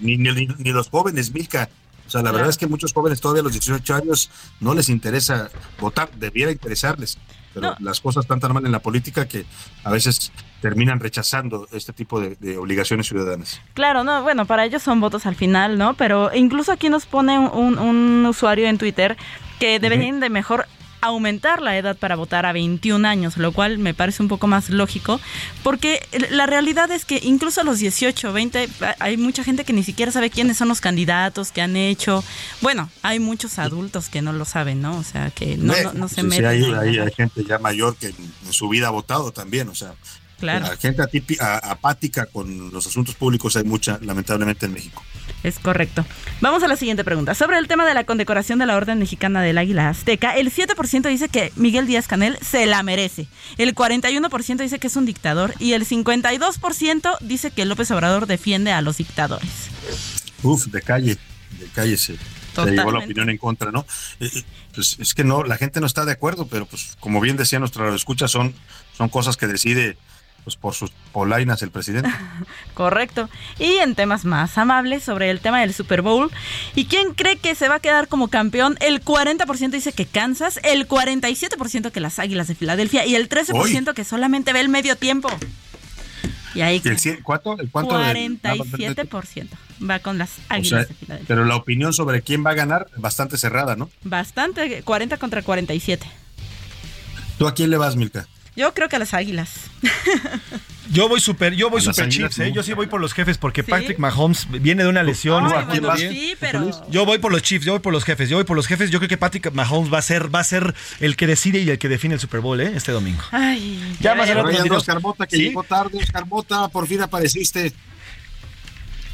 ni, ni, ni los jóvenes, Milka. O sea, la verdad es que muchos jóvenes todavía a los 18 años no les interesa votar, debiera interesarles. Pero las cosas están tan mal en la política que a veces terminan rechazando este tipo de, de obligaciones ciudadanas. Claro, no, bueno, para ellos son votos al final, ¿no? Pero incluso aquí nos pone un, un usuario en Twitter que deberían de mejor aumentar la edad para votar a 21 años, lo cual me parece un poco más lógico, porque la realidad es que incluso a los 18, 20, hay mucha gente que ni siquiera sabe quiénes son los candidatos que han hecho. Bueno, hay muchos adultos que no lo saben, ¿no? O sea, que no, no, no se Sí, sí, meten. hay, ahí. hay- hay gente ya mayor que en su vida ha votado también, o sea, Claro. la gente apática con los asuntos públicos hay mucha, lamentablemente, en México. Es correcto. Vamos a la siguiente pregunta. Sobre el tema de la condecoración de la Orden Mexicana del Águila Azteca, el 7% dice que Miguel Díaz Canel se la merece. El 41% dice que es un dictador y el 52% dice que López Obrador defiende a los dictadores. Uf, de calle, de calle se, se llevó la opinión en contra, ¿no? Eh, eh, pues es que no, la gente no está de acuerdo, pero pues como bien decía nuestra escucha, son, son cosas que decide pues por sus polainas el presidente. Correcto. Y en temas más amables sobre el tema del Super Bowl. ¿Y quién cree que se va a quedar como campeón? El 40% dice que Kansas, el 47% que las Águilas de Filadelfia y el 13% que solamente ve el medio tiempo. Y ahí ¿Y el ¿Cuánto? ¿El cuánto del- 47% va con las O Águilas sea, de Filadelfia. pero la opinión sobre quién va a ganar bastante cerrada, ¿no? Bastante, 40 contra 47. ¿Tú a quién le vas, Milka? Yo creo que a las Águilas. Yo voy super, yo voy A super chips, ¿eh? Yo sí voy por los jefes porque ¿Sí? Patrick Mahomes viene de una lesión. Ay, está bueno, sí, pero... Yo voy por los Chiefs, yo voy por los jefes, yo voy por los jefes. Yo creo que Patrick Mahomes va a ser, va a ser el que decide y el que define el Super Bowl, ¿eh? Este domingo. Ay, Ya más Oscar Mota, que ¿Sí? llegó tarde. Oscar Mota, por fin apareciste.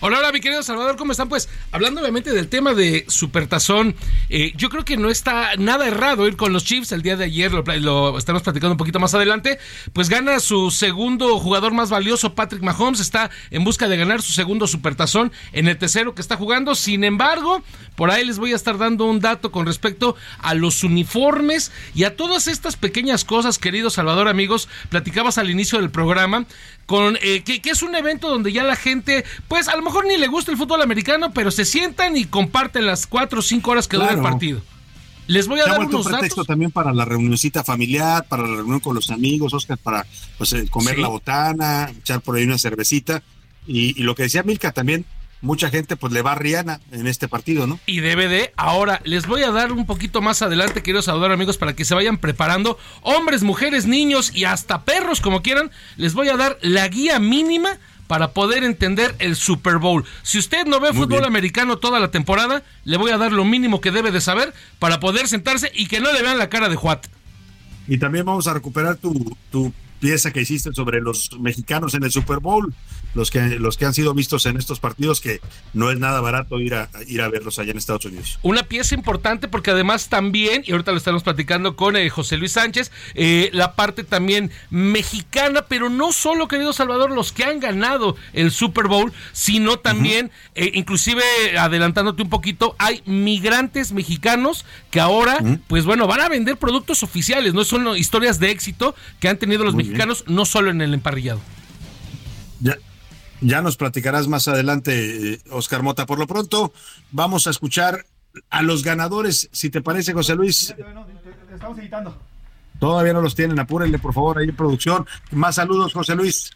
Hola, hola, mi querido Salvador, ¿cómo están? Pues hablando obviamente del tema de Supertazón, eh, yo creo que no está nada errado ir con los Chiefs. El día de ayer lo, lo estamos platicando un poquito más adelante. Pues gana su segundo jugador más valioso, Patrick Mahomes. Está en busca de ganar su segundo Supertazón en el tercero que está jugando. Sin embargo, por ahí les voy a estar dando un dato con respecto a los uniformes y a todas estas pequeñas cosas, querido Salvador, amigos. Platicabas al inicio del programa con eh, que, que es un evento donde ya la gente, pues a lo mejor ni le gusta el fútbol americano, pero se sientan y comparten las cuatro o cinco horas que dura el Claro. partido. Les voy a Se dar vuelto un unos pretexto datos. también para la reunioncita familiar, para la reunión con los amigos, Oscar, para pues eh, comer Sí. la botana, echar por ahí una cervecita. Y, y lo que decía Milka también, mucha gente pues le va a Rihanna en este partido, ¿no? y DVD. Ahora, les voy a dar un poquito más adelante, quiero saludar amigos, para que se vayan preparando. Hombres, mujeres, niños y hasta perros, como quieran, les voy a dar la guía mínima para poder entender el Super Bowl. Si usted no ve Muy fútbol bien. americano toda la temporada, le voy a dar lo mínimo que debe de saber para poder sentarse y que no le vean la cara de Juat. Y también vamos a recuperar tu, tu pieza que hiciste sobre los mexicanos en el Super Bowl, los que, los que han sido vistos en estos partidos, que no es nada barato ir a, ir a verlos allá en Estados Unidos. Una pieza importante porque además también, y ahorita lo estamos platicando con eh, José Luis Sánchez, eh, la parte también mexicana, pero no solo, querido Salvador, los que han ganado el Super Bowl, sino también, eh, inclusive adelantándote un poquito, hay migrantes mexicanos que ahora, pues bueno, van a vender productos oficiales, no son historias de éxito que han tenido los Muy bien. mexicanos, no solo en el emparrillado. Ya, nos platicarás más adelante, eh, Oscar Mota. Por lo pronto, vamos a escuchar a los ganadores, si te parece, José Luis. Estamos editando. Todavía no los tienen, apúrenle, por favor, ahí en producción. Más saludos, José Luis.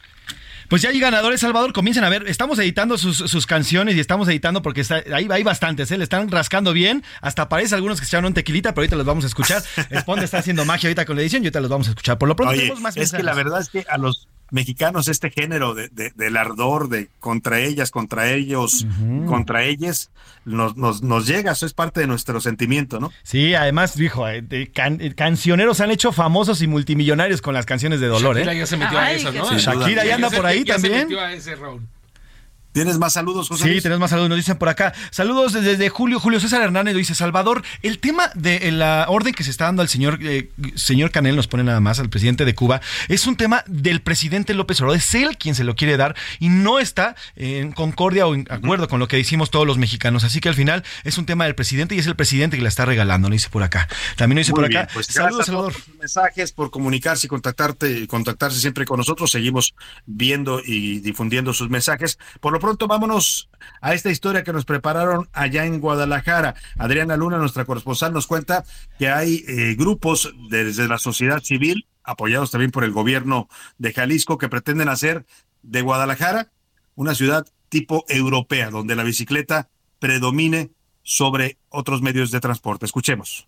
Pues ya hay ganadores, Salvador, comiencen a ver, estamos editando sus, sus canciones y estamos editando porque está, hay, hay bastantes, ¿eh? le están rascando bien, hasta aparece algunos que se echaron un tequilita, pero ahorita los vamos a escuchar. Sponde está haciendo magia ahorita con la edición y ahorita los vamos a escuchar. Por lo pronto Oye, tenemos más es que la verdad es que a los mexicanos este género de, de- del ardor de contra ellas, contra ellos, contra ellas, nos, nos, nos llega, eso es parte de nuestro sentimiento, ¿no? Sí, además, dijo, eh, de can- eh, cancioneros se han hecho famosos y multimillonarios con las canciones de dolor, Shakira ¿eh? ya se metió a eso, ¿no? Sí, Shakira ya anda por ahí Ya se también. metió a ese round. ¿Tienes más saludos, José Sí, Luis? tenemos más saludos, nos dicen por acá. Saludos desde, Julio, Julio César Hernández dice, Salvador, el tema de la orden que se está dando al señor, eh, señor Canel, nos pone nada más, al presidente de Cuba, es un tema del presidente López Obrador, es él quien se lo quiere dar y no está en concordia o en acuerdo con lo que decimos todos los mexicanos. Así que al final es un tema del presidente y es el presidente que la está regalando, nos dice por acá. También nos dice Muy por bien, acá, pues saludos, Salvador. sus mensajes por comunicarse y contactarte, contactarse siempre con nosotros. Seguimos viendo y difundiendo sus mensajes. Por lo pronto, vámonos a esta historia que nos prepararon allá en Guadalajara. Adriana Luna, nuestra corresponsal, nos cuenta que hay eh, grupos desde la sociedad civil, apoyados también por el gobierno de Jalisco, que pretenden hacer de Guadalajara una ciudad tipo europea, donde la bicicleta predomine sobre otros medios de transporte. Escuchemos.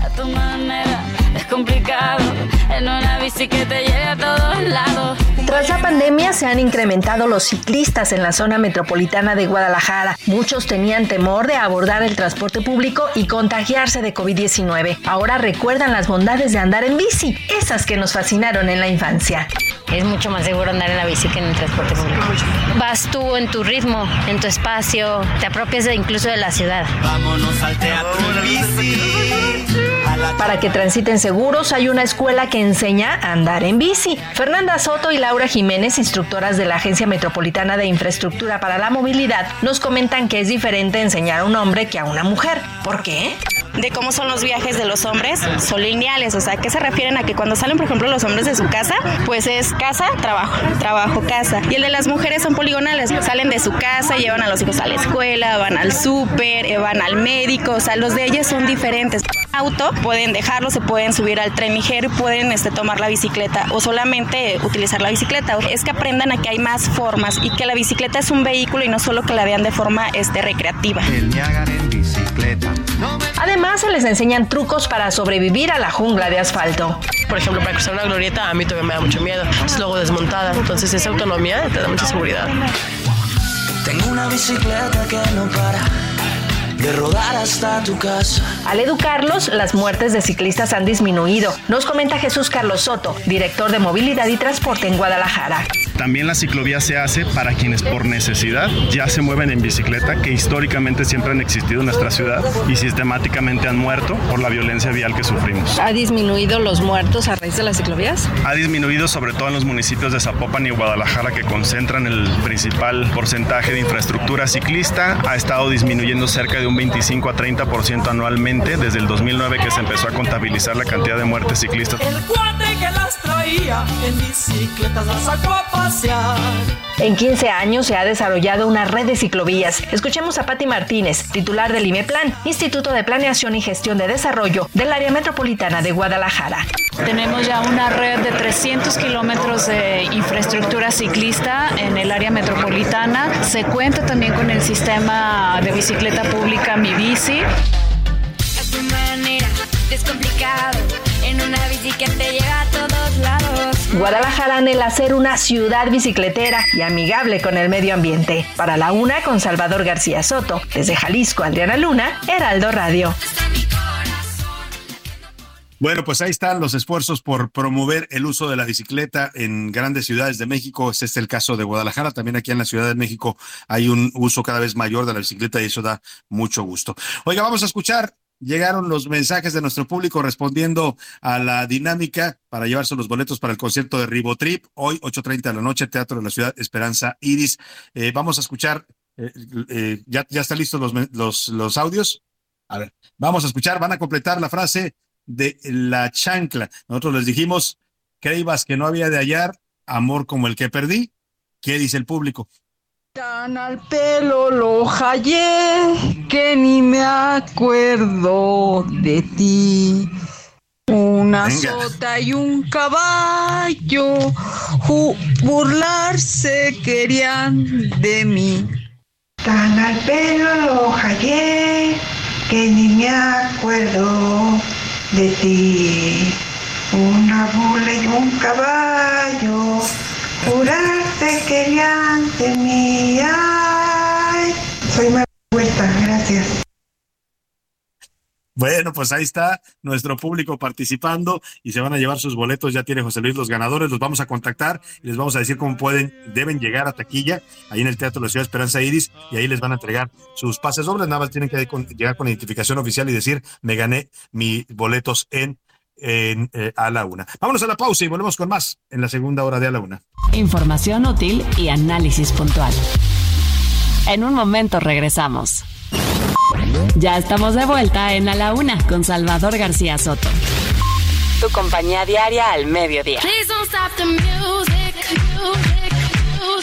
A tu manera es complicado. En una bici que te lleve a todos lados. Tras la pandemia se han incrementado los ciclistas en la zona metropolitana de Guadalajara. Muchos tenían temor de abordar el transporte público y contagiarse de COVID-19. Ahora recuerdan las bondades de andar en bici, esas que nos fascinaron en la infancia. Es mucho más seguro andar en la bici que en el transporte público. Vas tú en tu ritmo, en tu espacio, te apropias de- incluso de la ciudad. Vámonos al teatro en bici. Para que transiten seguros hay una escuela que enseña a andar en bici. Fernanda Soto y Laura Jiménez, instructoras de la Agencia Metropolitana de Infraestructura para la Movilidad, nos comentan que es diferente enseñar a un hombre que a una mujer. ¿Por qué? de cómo son los viajes de los hombres son lineales, o sea, ¿qué se refieren a que cuando salen, por ejemplo, los hombres de su casa, pues es casa, trabajo, trabajo, casa. Y el de las mujeres son poligonales, salen de su casa, llevan a los hijos a la escuela, van al súper, eh, van al médico, o sea, los de ellas son diferentes. Auto, pueden dejarlo, se pueden subir al tren ligero, pueden este, tomar la bicicleta o solamente utilizar la bicicleta. Es que aprendan a que hay más formas y que la bicicleta es un vehículo y no solo que la vean de forma este, recreativa. El Niágara en bicicleta. Además, se les enseñan trucos para sobrevivir a la jungla de asfalto. Por ejemplo, para cruzar una glorieta a mí todavía me da mucho miedo. Es luego desmontada, entonces esa autonomía te da mucha seguridad. Tengo una bicicleta que no para de rodar hasta tu casa. Al educarlos, las muertes de ciclistas han disminuido, nos comenta Jesús Carlos Soto, director de Movilidad y Transporte en Guadalajara. También la ciclovía se hace para quienes por necesidad ya se mueven en bicicleta, que históricamente siempre han existido en nuestra ciudad y sistemáticamente han muerto por la violencia vial que sufrimos. ¿Ha disminuido los muertos a raíz de las ciclovías? Ha disminuido sobre todo en los municipios de Zapopan y Guadalajara que concentran el principal porcentaje de infraestructura ciclista. Ha estado disminuyendo cerca de un 25 a 30% anualmente desde el 2009 que se empezó a contabilizar la cantidad de muertes ciclistas. El cuate que las traía en bicicletas las sacó a pasear. En 15 años se ha desarrollado una red de ciclovías. Escuchemos a Patti Martínez, titular del IMEPLAN, Instituto de Planeación y Gestión de Desarrollo del Área Metropolitana de Guadalajara. Tenemos ya una red de 300 kilómetros de infraestructura ciclista en el área metropolitana. Se cuenta también con el sistema de bicicleta pública Mi Bici. A tu manera, descomplicado. En una bici que te lleva lados. Guadalajara anhela ser una ciudad bicicletera y amigable con el medio ambiente. Para la una, con Salvador García Soto. Desde Jalisco, Adriana Luna, Heraldo Radio. Bueno, pues ahí están los esfuerzos por promover el uso de la bicicleta en grandes ciudades de México. Es este el caso de Guadalajara. También aquí en la Ciudad de México hay un uso cada vez mayor de la bicicleta y eso da mucho gusto. Oiga, vamos a escuchar. Llegaron los mensajes de nuestro público respondiendo a la dinámica para llevarse los boletos para el concierto de Ribotrip. Hoy, 8.30 de la noche, Teatro de la Ciudad Esperanza Iris. Eh, vamos a escuchar. eh, eh, ¿ya, ¿Ya están listos los, los, los audios? A ver, vamos a escuchar. Van a completar la frase de la chancla. Nosotros les dijimos, creíbas que no había de hallar amor como el que perdí. ¿Qué dice el público? Tan al pelo lo hallé que ni me acuerdo de ti. Una Venga. sota y un caballo ju- burlarse querían de mí. Tan al pelo lo hallé que ni me acuerdo de ti. Una bula y un caballo jurarse querían de mí. Ay, soy vuelta, gracias. Bueno, pues ahí está nuestro público participando y se van a llevar sus boletos. Ya tiene José Luis los ganadores. Los vamos a contactar y les vamos a decir cómo pueden, deben llegar a taquilla ahí en el Teatro de la Ciudad Esperanza Iris y ahí les van a entregar sus pases dobles. Nada más tienen que llegar con identificación oficial y decir, me gané mis boletos en, en eh, a la una. Vámonos a la pausa y volvemos con más en la segunda hora de a la una. Información útil y análisis puntual. En un momento regresamos. Ya estamos de vuelta en A la Una con Salvador García Soto. Tu compañía diaria al mediodía. Please don't stop the music, music, music.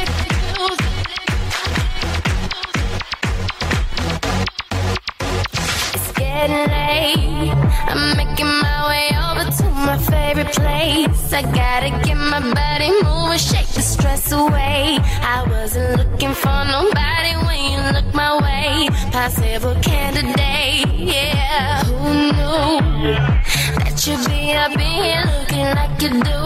getting late. I'm making my way over to my favorite place. I gotta get my body moving, shake the stress away. I wasn't looking for nobody when you look my way. Possible candidate, yeah. Who knew that you'd be up in here looking like you do?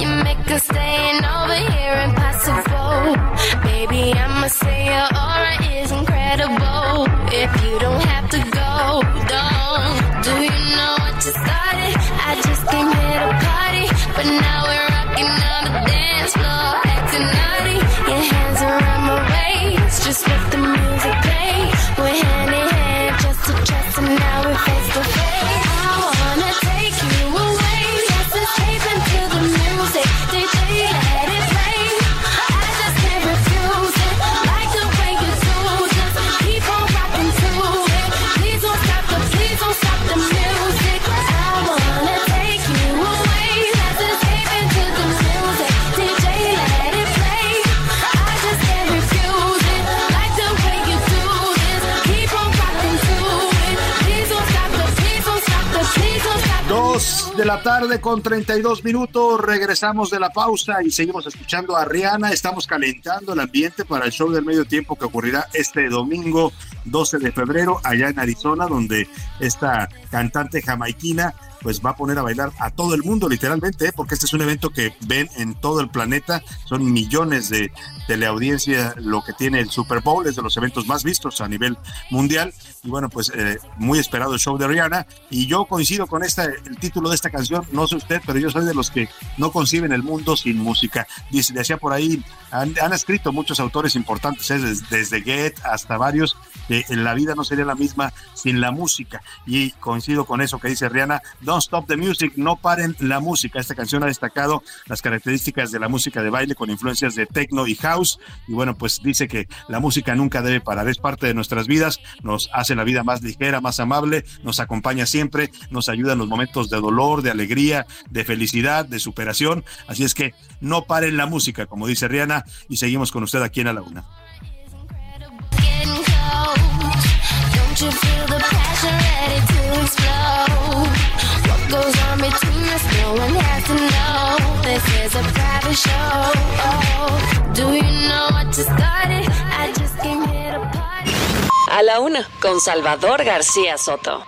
You make us staying over here impossible. Baby, I'ma say your aura is incredible. If you don't have to go, don't. Do you know what you started? I just came here to party, but now we're rocking on the dance floor, acting naughty. Your hands around my waist, just let the music play. We're hand in hand, chest to chest, and now we're face de la tarde con 32 minutos. Regresamos de la pausa y seguimos escuchando a Rihanna. Estamos calentando el ambiente para el show del medio tiempo que ocurrirá este domingo 12 de febrero allá en Arizona, donde esta cantante jamaiquina pues va a poner a bailar a todo el mundo literalmente, ¿eh? porque este es un evento que ven en todo el planeta, son millones de teleaudiencia lo que tiene el Super Bowl, es de los eventos más vistos a nivel mundial y bueno, pues eh, muy esperado el show de Rihanna y yo coincido con esta, el título de esta canción, no sé usted, pero yo soy de los que no conciben el mundo sin música. Dice, decía por ahí, han, han escrito muchos autores importantes, ¿eh? desde, desde Goethe hasta varios, que la vida no sería la misma sin la música y coincido con eso que dice Rihanna, Don't Stop the Music, no paren la música. Esta canción ha destacado las características de la música de baile con influencias de techno y house y bueno, pues dice que la música nunca debe parar, es parte de nuestras vidas, nos hace la vida más ligera, más amable, nos acompaña siempre, nos ayuda en los momentos de dolor, de alegría, de felicidad, de superación. Así es que no paren la música, como dice Rihanna, y seguimos con usted aquí en A la Una. A la una, con Salvador García Soto.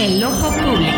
El ojo público.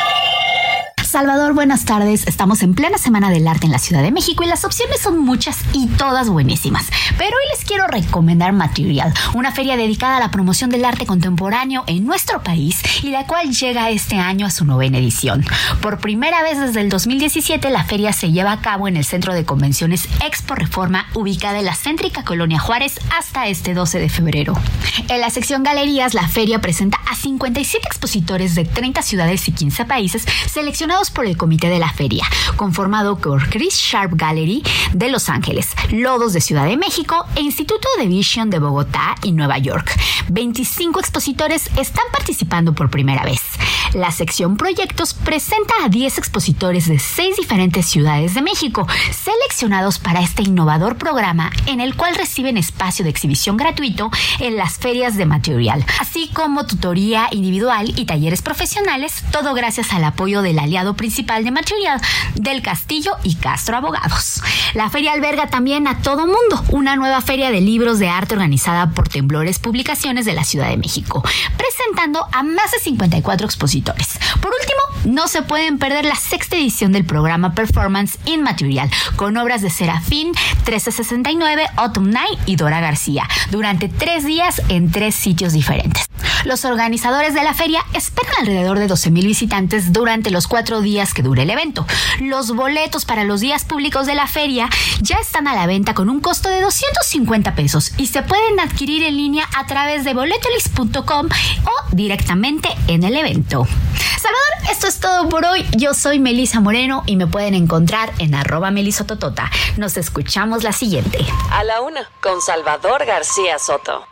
Salvador, buenas tardes. Estamos en plena Semana del Arte en la Ciudad de México y las opciones son muchas y todas buenísimas. Pero hoy les quiero recomendar Material, una feria dedicada a la promoción del arte contemporáneo en nuestro país y la cual llega este año a su novena edición. Por primera vez desde el 2017, la feria se lleva a cabo en el Centro de Convenciones Expo Reforma, ubicada en la céntrica Colonia Juárez, hasta este 12 de febrero. En la sección Galerías, la feria presenta a 57 expositores de 30 ciudades y 15 países seleccionados por el comité de la feria, conformado por Chris Sharp Gallery de Los Ángeles, Lodos de Ciudad de México e Instituto de Vision de Bogotá y Nueva York. 25 expositores están participando por primera vez. La sección Proyectos presenta a 10 expositores de 6 diferentes ciudades de México, seleccionados para este innovador programa en el cual reciben espacio de exhibición gratuito en las ferias de material, así como tutoría individual y talleres profesionales, todo gracias al apoyo del aliado principal de material del Castillo y Castro Abogados. La feria alberga también a todo mundo, una nueva feria de libros de arte organizada por Temblores Publicaciones de la Ciudad de México, presentando a más de 54 expositores. Por último, no se pueden perder la sexta edición del programa Performance in Material, con obras de Serafín, 1369, Autumn Night y Dora García, durante tres días en tres sitios diferentes. Los organizadores de la feria esperan alrededor de 12.000 visitantes durante los cuatro días que dure el evento. Los boletos para los días públicos de la feria ya están a la venta con un costo de 250 pesos y se pueden adquirir en línea a través de boletolis.com o directamente en el evento. Salvador, esto es todo por hoy. Yo soy Melisa Moreno y me pueden encontrar en arroba melisototota. Nos escuchamos la siguiente. A la una, con Salvador García Soto.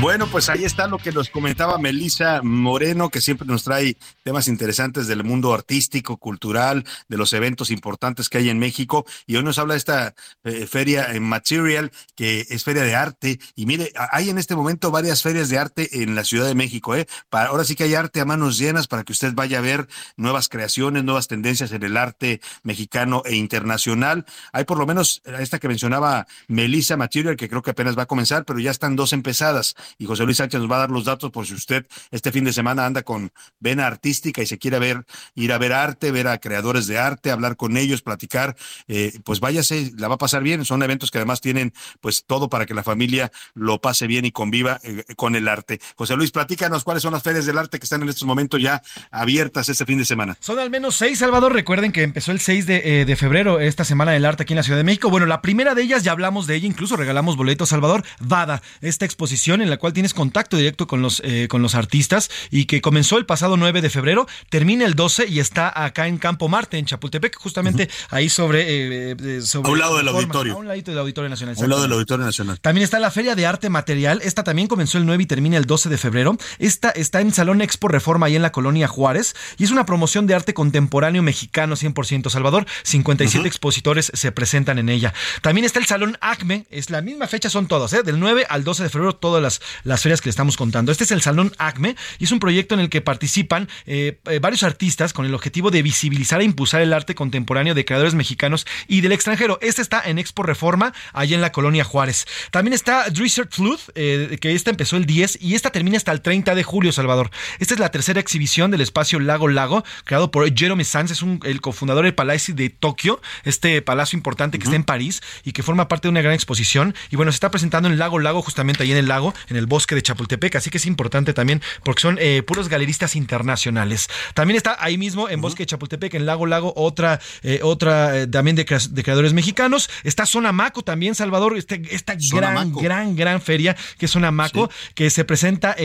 Bueno, pues ahí está lo que nos comentaba Melisa Moreno, que siempre nos trae temas interesantes del mundo artístico, cultural, de los eventos importantes que hay en México. Y hoy nos habla de esta eh, feria en Material, que es feria de arte. Y mire, hay en este momento varias ferias de arte en la Ciudad de México. ¿eh? Para, ahora sí que hay arte a manos llenas para que usted vaya a ver nuevas creaciones, nuevas tendencias en el arte mexicano e internacional. Hay por lo menos esta que mencionaba Melisa Material, que creo que apenas va a comenzar, pero ya están dos empezadas y José Luis Sánchez nos va a dar los datos por si usted este fin de semana anda con vena artística y se quiere ver, ir a ver arte, ver a creadores de arte, hablar con ellos, platicar, eh, pues váyase, la va a pasar bien. Son eventos que además tienen pues todo para que la familia lo pase bien y conviva eh, con el arte. José Luis, platícanos cuáles son las ferias del arte que están en estos momentos ya abiertas este fin de semana. Son al menos seis, Salvador. Recuerden que empezó el 6 de, eh, de febrero esta Semana del Arte aquí en la Ciudad de México. Bueno, la primera de ellas ya hablamos de ella, incluso regalamos boletos, Salvador. Dada esta exposición en la cual tienes contacto directo con los, eh, con los artistas y que comenzó el pasado 9 de febrero, termina el 12 y está acá en Campo Marte, en Chapultepec, justamente ahí sobre, eh, eh, sobre... A un lado del auditorio. A un ladito del Auditorio Nacional. A un lado del. Auditorio Nacional. También está la Feria de Arte Material. Esta también comenzó el 9 y termina el 12 de febrero. Esta está en Salón Expo Reforma, ahí en la colonia Juárez. Y es una promoción de arte contemporáneo mexicano 100% Salvador. 57 expositores se presentan en ella. También está el Salón Acme. Es la misma fecha, son todas, ¿eh? del 9 al 12 de febrero, todas las, las ferias que le estamos contando. Este es el Salón Acme y es un proyecto en el que participan eh, eh, varios artistas con el objetivo de visibilizar e impulsar el arte contemporáneo de creadores mexicanos y del extranjero. Este está en Expo Reforma, allá en la colonia Juárez. También está Drizert Flood, eh, que esta empezó el 10 y esta termina hasta el 30 de julio, Salvador. Esta es la tercera exhibición del espacio Lago Lago, creado por Jerome Sanz, es un- el cofundador del Palacio de Tokio, este palacio importante que está en París y que forma parte de una gran exposición. Y bueno, se está presentando en Lago Lago, justamente ahí en el lago, en el bosque de Chapultepec, así que es importante también porque son eh, puros galeristas internacionales. También está ahí mismo en Bosque de Chapultepec, en Lago Lago, otra, eh, otra eh, también de, crea- de creadores mexicanos. Está Zona Maco también, Salvador, este- esta gran, gran, gran feria que es Zona Maco, que se presenta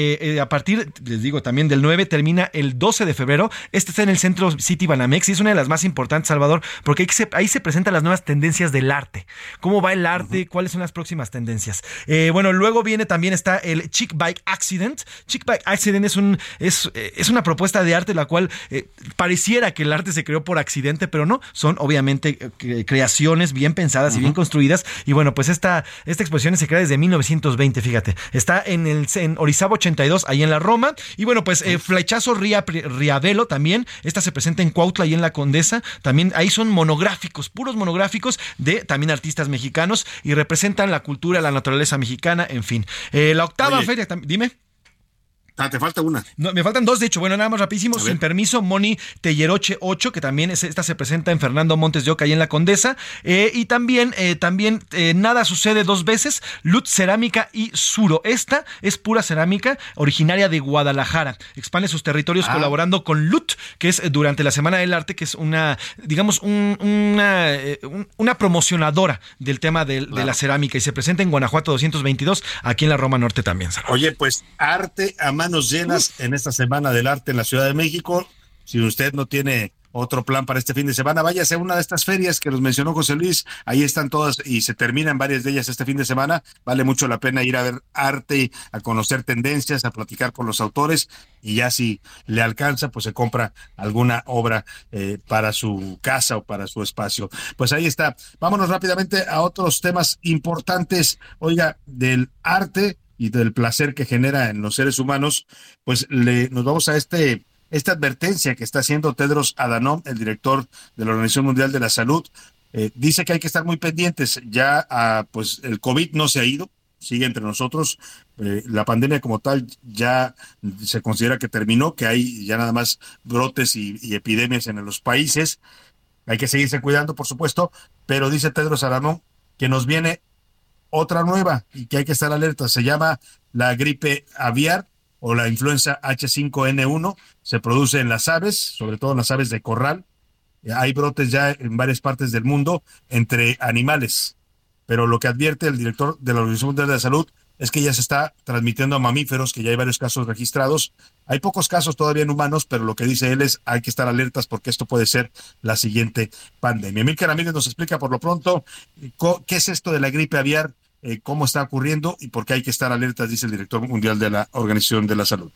a partir, les digo, también del 9, termina el 12 de febrero. Este está en el centro City Banamex y es una de las más importantes, Salvador, porque ahí se, ahí se presentan las nuevas tendencias del arte. ¿Cómo va el arte? ¿Cuáles son las próximas tendencias? Bueno, luego viene también está el Chick Bike Accident. Chick Bike Accident es, un, es, eh, es una propuesta de arte la cual eh, pareciera que el arte se creó por accidente, pero no. Son obviamente eh, cre- creaciones bien pensadas y bien construidas. Y bueno, pues esta, esta exposición se crea desde 1920, fíjate. Está en el en Orizaba 82, ahí en la Roma. Y bueno, pues eh, Flechazo Ria, Riavelo también. Esta se presenta en Cuautla y en la Condesa. También ahí son monográficos, puros monográficos de también artistas mexicanos y representan la cultura, la naturaleza mexicana, en fin. Eh, la octava Oye. feria, tam- dime. Ah, te falta una. No, me faltan dos, de hecho. Bueno, nada más rapidísimo. Sin permiso, Moni Telleroche 8, que también es, esta se presenta en Fernando Montes de Oca, ahí en La Condesa. Eh, y también, eh, también eh, Nada Sucede dos veces, Lut Cerámica y Suro. Esta es pura cerámica originaria de Guadalajara. Expande sus territorios Ah. colaborando con Lut, que es durante la Semana del Arte, que es una, digamos, un- una, un- una promocionadora del tema de Claro. la cerámica. Y se presenta en Guanajuato 222, aquí en la Roma Norte también. Oye, pues arte manos llenas en esta Semana del Arte en la Ciudad de México. Si usted no tiene otro plan para este fin de semana, váyase a una de estas ferias que nos mencionó José Luis. Ahí están todas y se terminan varias de ellas este fin de semana. Vale mucho la pena ir a ver arte, a conocer tendencias, a platicar con los autores y ya si le alcanza, pues se compra alguna obra eh, para su casa o para su espacio. Pues ahí está. Vámonos rápidamente a otros temas importantes, oiga, del arte y del placer que genera en los seres humanos, pues le, nos vamos a este esta advertencia que está haciendo Tedros Adhanom, el director de la Organización Mundial de la Salud, eh, dice que hay que estar muy pendientes. Ya, ah, pues el COVID no se ha ido, sigue entre nosotros. Eh, la pandemia como tal ya se considera que terminó, que hay ya nada más brotes y, epidemias en los países. Hay que seguirse cuidando, por supuesto, pero dice Tedros Adhanom que nos viene otra nueva y que hay que estar alerta. Se llama la gripe aviar o la influenza H5N1. Se produce en las aves, sobre todo en las aves de corral. Eh, Hay brotes ya en varias partes del mundo entre animales. Pero lo que advierte el director de la Organización Mundial de la Salud es que ya se está transmitiendo a mamíferos, que ya hay varios casos registrados. Hay pocos casos todavía en humanos, pero lo que dice él es hay que estar alertas porque esto puede ser la siguiente pandemia. Emilcar Ramírez nos explica por lo pronto eh, qué es esto de la gripe aviar, eh, cómo está ocurriendo y por qué hay que estar alertas, dice el director mundial de la Organización de la Salud.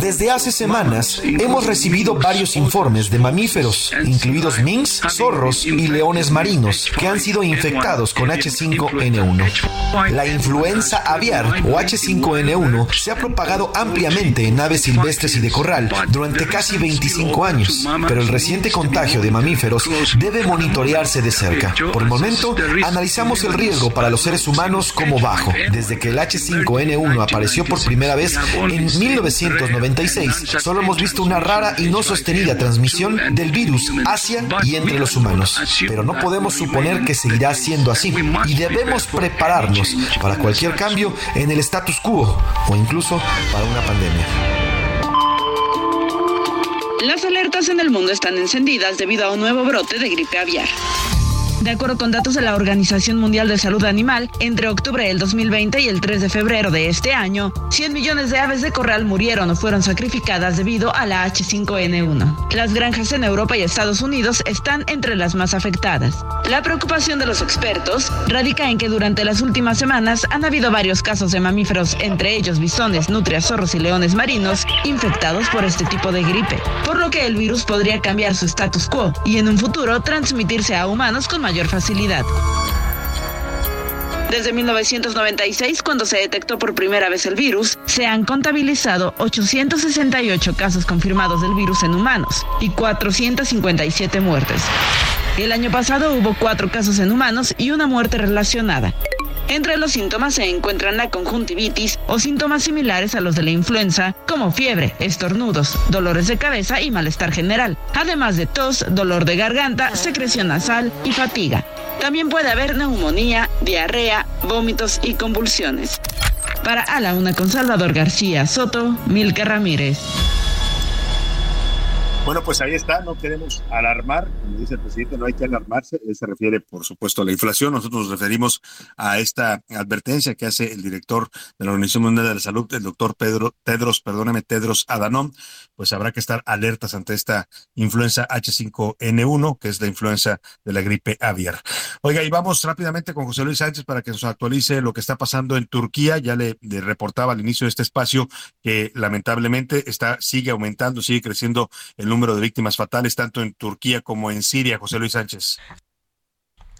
Desde hace semanas hemos recibido varios informes de mamíferos, incluidos minks, zorros y leones marinos, que han sido infectados con H5N1. La influenza aviar o H5N1 se ha propagado ampliamente en aves silvestres y de corral durante casi 25 años, pero el reciente contagio de mamíferos debe monitorearse de cerca. Por el momento, analizamos el riesgo para los seres humanos como bajo, desde que el H5N1 apareció por primera vez en 1996, solo hemos visto una rara y no sostenida transmisión del virus hacia y entre los humanos. Pero no podemos suponer que seguirá siendo así y debemos prepararnos para cualquier cambio en el status quo o incluso para una pandemia. Las alertas en el mundo están encendidas debido a un nuevo brote de gripe aviar. De acuerdo con datos de la Organización Mundial de Salud Animal, entre octubre del 2020 y el 3 de febrero de este año, 100 millones de aves de corral murieron o fueron sacrificadas debido a la H5N1. Las granjas en Europa y Estados Unidos están entre las más afectadas. La preocupación de los expertos radica en que durante las últimas semanas han habido varios casos de mamíferos, entre ellos bisones, nutrias, zorros y leones marinos, infectados por este tipo de gripe, por lo que el virus podría cambiar su status quo y en un futuro transmitirse a humanos con mayor facilidad. Desde 1996, cuando se detectó por primera vez el virus, se han contabilizado 868 casos confirmados del virus en humanos y 457 muertes. El año pasado hubo cuatro casos en humanos y una muerte relacionada. Entre los síntomas se encuentran la conjuntivitis o síntomas similares a los de la influenza, como fiebre, estornudos, dolores de cabeza y malestar general, además de tos, dolor de garganta, secreción nasal y fatiga. También puede haber neumonía, diarrea, vómitos y convulsiones. Para A la Una con Salvador García Soto, Milka Ramírez. Bueno, pues ahí está, no queremos alarmar, como dice el presidente, no hay que alarmarse, él se refiere, por supuesto, a la inflación, nosotros nos referimos a esta advertencia que hace el director de la Organización Mundial de la Salud, el doctor Pedro Tedros, perdóneme, Tedros Adhanom, pues habrá que estar alertas ante esta influenza H5N1, que es la influenza de la gripe aviar. Oiga, y vamos rápidamente con José Luis Sánchez para que nos actualice lo que está pasando en Turquía, ya le, le reportaba al inicio de este espacio que lamentablemente está, sigue aumentando, sigue creciendo el número de víctimas fatales tanto en Turquía como en Siria. José Luis Sánchez.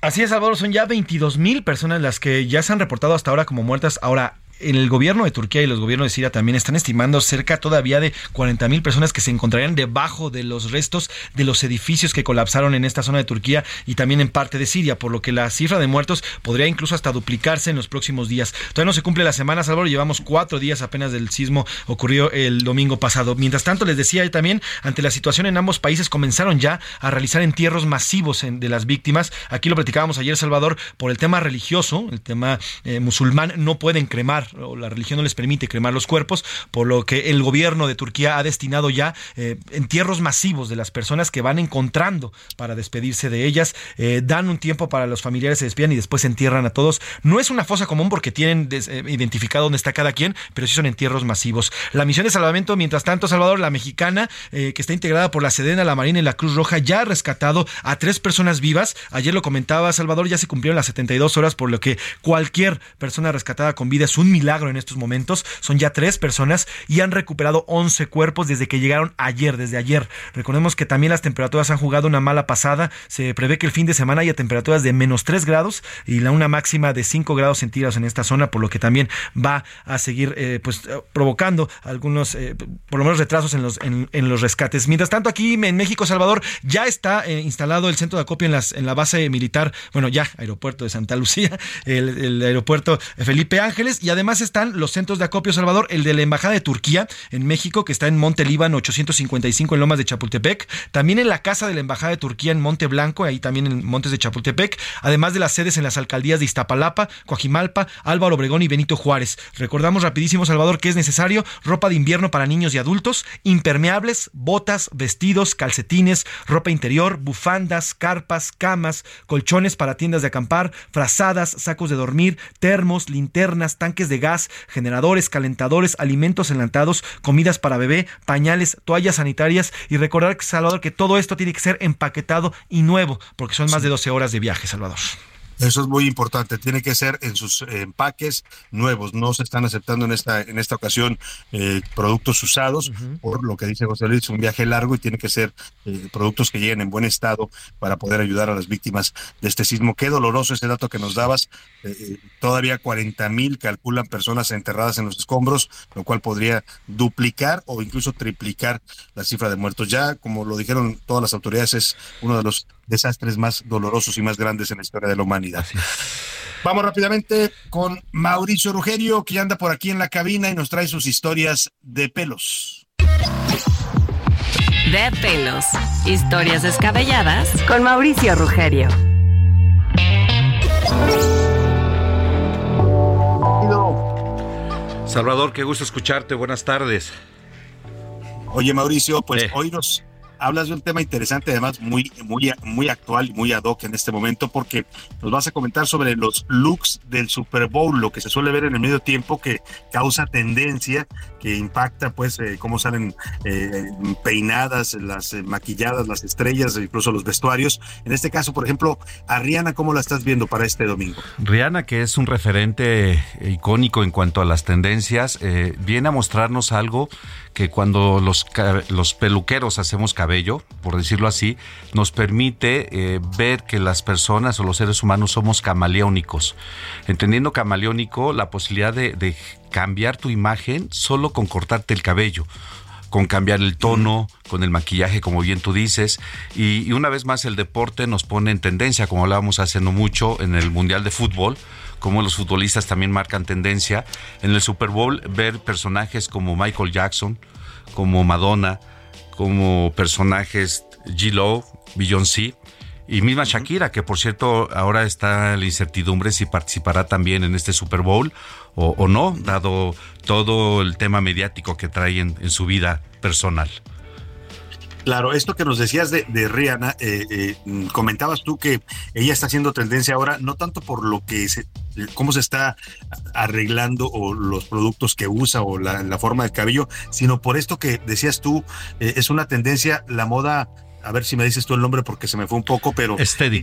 Así es, Salvador, son ya 22 mil personas las que ya se han reportado hasta ahora como muertas. Ahora, el gobierno de Turquía y los gobiernos de Siria también están estimando cerca todavía de 40 mil personas que se encontrarían debajo de los restos de los edificios que colapsaron en esta zona de Turquía y también en parte de Siria, por lo que la cifra de muertos podría incluso hasta duplicarse en los próximos días. Todavía no se cumple la semana, Salvador, llevamos cuatro días apenas del sismo ocurrió el domingo pasado. Mientras tanto, les decía yo también, ante la situación en ambos países comenzaron ya a realizar entierros masivos de las víctimas. Aquí lo platicábamos ayer, Salvador, por el tema religioso, el tema eh, musulmán, no pueden cremar o la religión no les permite cremar los cuerpos, por lo que el gobierno de Turquía ha destinado ya eh, entierros masivos de las personas que van encontrando para despedirse de ellas. Eh, dan un tiempo para los familiares se despidan y después entierran a todos. No es una fosa común porque tienen eh, identificado dónde está cada quien, pero sí son entierros masivos. La misión de salvamento, mientras tanto, Salvador, la mexicana, que está integrada por la Sedena, la Marina y la Cruz Roja, ya ha rescatado a tres personas vivas. Ayer lo comentaba Salvador, ya se cumplieron las 72 horas, por lo que cualquier persona rescatada con vida es un milagro en estos momentos. Son ya tres personas y han recuperado 11 cuerpos desde que llegaron ayer, desde ayer. Recordemos que también las temperaturas han jugado una mala pasada. Se prevé que el fin de semana haya temperaturas de menos 3 grados y la una máxima de 5 grados centígrados en esta zona, por lo que también va a seguir eh, pues provocando algunos, eh, por lo menos retrasos en los, en, los rescates. Mientras tanto, aquí en México, Salvador, ya está eh, instalado el centro de acopio en, las, en la base militar, bueno, ya, aeropuerto de Santa Lucía, el aeropuerto Felipe Ángeles, y además están los centros de acopio, Salvador, el de la Embajada de Turquía en México, que está en Monte Líbano 855 en Lomas de Chapultepec, también en la casa de la Embajada de Turquía en Monte Blanco, ahí también en Montes de Chapultepec, además de las sedes en las alcaldías de Iztapalapa, Coajimalpa, Álvaro Obregón y Benito Juárez. Recordamos rapidísimo, Salvador, que es necesario ropa de invierno para niños y adultos, impermeables, botas, vestidos, calcetines, ropa interior, bufandas, carpas, camas, colchones para tiendas de acampar, frazadas, sacos de dormir, termos, linternas, tanques de gas, generadores, calentadores, alimentos enlatados, comidas para bebé, pañales, toallas sanitarias y recordar, Salvador, que todo esto tiene que ser empaquetado y nuevo, porque son más de 12 horas de viaje, Salvador. Eso es muy importante. Tiene que ser en sus empaques nuevos. No se están aceptando en esta en esta ocasión eh, productos usados. Por lo que dice José Luis, un viaje largo y tiene que ser eh, productos que lleguen en buen estado para poder ayudar a las víctimas de este sismo. Qué doloroso ese dato que nos dabas. Eh, todavía 40 mil calculan personas enterradas en los escombros, lo cual podría duplicar o incluso triplicar la cifra de muertos. Ya, como lo dijeron todas las autoridades, es uno de los desastres más dolorosos y más grandes en la historia de la humanidad. Vamos rápidamente con Mauricio Rugerio, que anda por aquí en la cabina y nos trae sus historias de pelos. De pelos. Historias descabelladas con Mauricio Rugerio. Salvador, qué gusto escucharte. Buenas tardes. Oye, Mauricio, pues hoy nos hablas de un tema interesante, además muy, muy, muy actual y muy ad hoc en este momento, porque nos vas a comentar sobre los looks del Super Bowl, lo que se suele ver en el medio tiempo que causa tendencia, que impacta, pues, eh, cómo salen eh, peinadas, las eh, maquilladas, las estrellas, incluso los vestuarios. En este caso, por ejemplo, a Rihanna, ¿cómo la estás viendo para este domingo? Rihanna, que es un referente icónico en cuanto a las tendencias, viene a mostrarnos algo que cuando los, los peluqueros hacemos cabello, por decirlo así, nos permite eh, ver que las personas o los seres humanos somos camaleónicos. Entendiendo camaleónico la posibilidad de, cambiar tu imagen solo con cortarte el cabello con cambiar el tono, con el maquillaje, como bien tú dices. Y, y, una vez más el deporte nos pone en tendencia, como hablábamos hace no mucho en el Mundial de Fútbol, como los futbolistas también marcan tendencia. En el Super Bowl, ver personajes como Michael Jackson, como Madonna, como personajes G-Lo, Beyoncé, Y misma Shakira, que por cierto ahora está la incertidumbre si participará también en este Super Bowl o, no, dado todo el tema mediático que trae en su vida personal. Claro, esto que nos decías de, Rihanna, eh, eh, comentabas tú que ella está haciendo tendencia ahora, no tanto por lo que se, cómo se está arreglando o los productos que usa o la, forma del cabello, sino por esto que decías tú, eh, es una tendencia, la moda a ver si me dices tú el nombre porque se me fue un poco, pero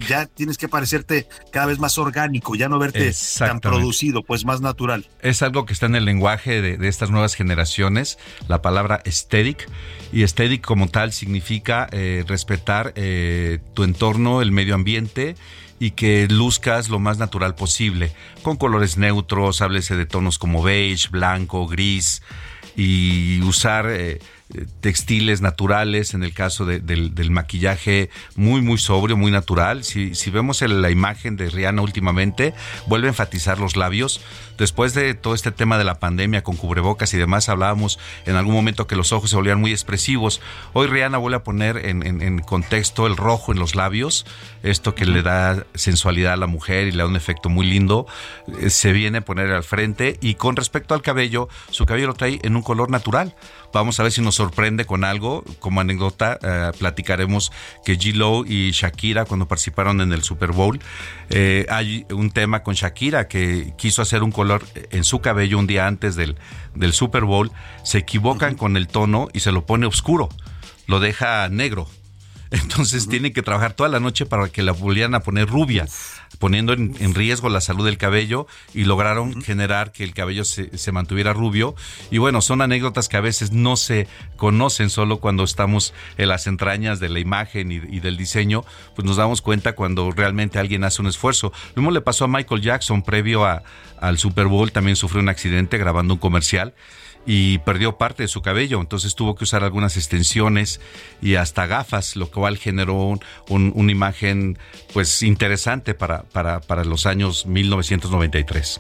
ya tienes que parecerte cada vez más orgánico, ya no verte tan producido, pues más natural. Es algo que está en el lenguaje de, estas nuevas generaciones, la palabra aesthetic, y aesthetic como tal significa eh, respetar eh, tu entorno, el medio ambiente y que luzcas lo más natural posible, con colores neutros, háblese de tonos como beige, blanco, gris, y usar... Eh, textiles naturales, en el caso del, maquillaje muy, muy sobrio, muy natural. Si, si vemos la imagen de Rihanna últimamente, vuelve a enfatizar los labios. Después de todo este tema de la pandemia con cubrebocas y demás, hablábamos en algún momento que los ojos se volvían muy expresivos. Hoy Rihanna vuelve a poner en, en, contexto el rojo en los labios, esto que le da sensualidad a la mujer y le da un efecto muy lindo. Eh, se viene a poner al frente y con respecto al cabello, su cabello lo trae en un color natural. Vamos a ver si nos sorprende con algo. Como anécdota, eh, platicaremos que G-Lo y Shakira, cuando participaron en el Super Bowl, eh, hay un tema con Shakira que quiso hacer un color en su cabello un día antes del, del Super Bowl. Se equivocan con el tono y se lo pone oscuro. Lo deja negro entonces tienen que trabajar toda la noche para que la volvieran a poner rubia, poniendo en, riesgo la salud del cabello y lograron generar que el cabello se, mantuviera rubio. Y bueno, son anécdotas que a veces no se conocen solo cuando estamos en las entrañas de la imagen y, y del diseño, pues nos damos cuenta cuando realmente alguien hace un esfuerzo. Lo mismo le pasó a Michael Jackson previo a, al Super Bowl, también sufrió un accidente grabando un comercial y perdió parte de su cabello, entonces tuvo que usar algunas extensiones y hasta gafas, lo cual generó una imagen pues interesante para, para, para los años 1993.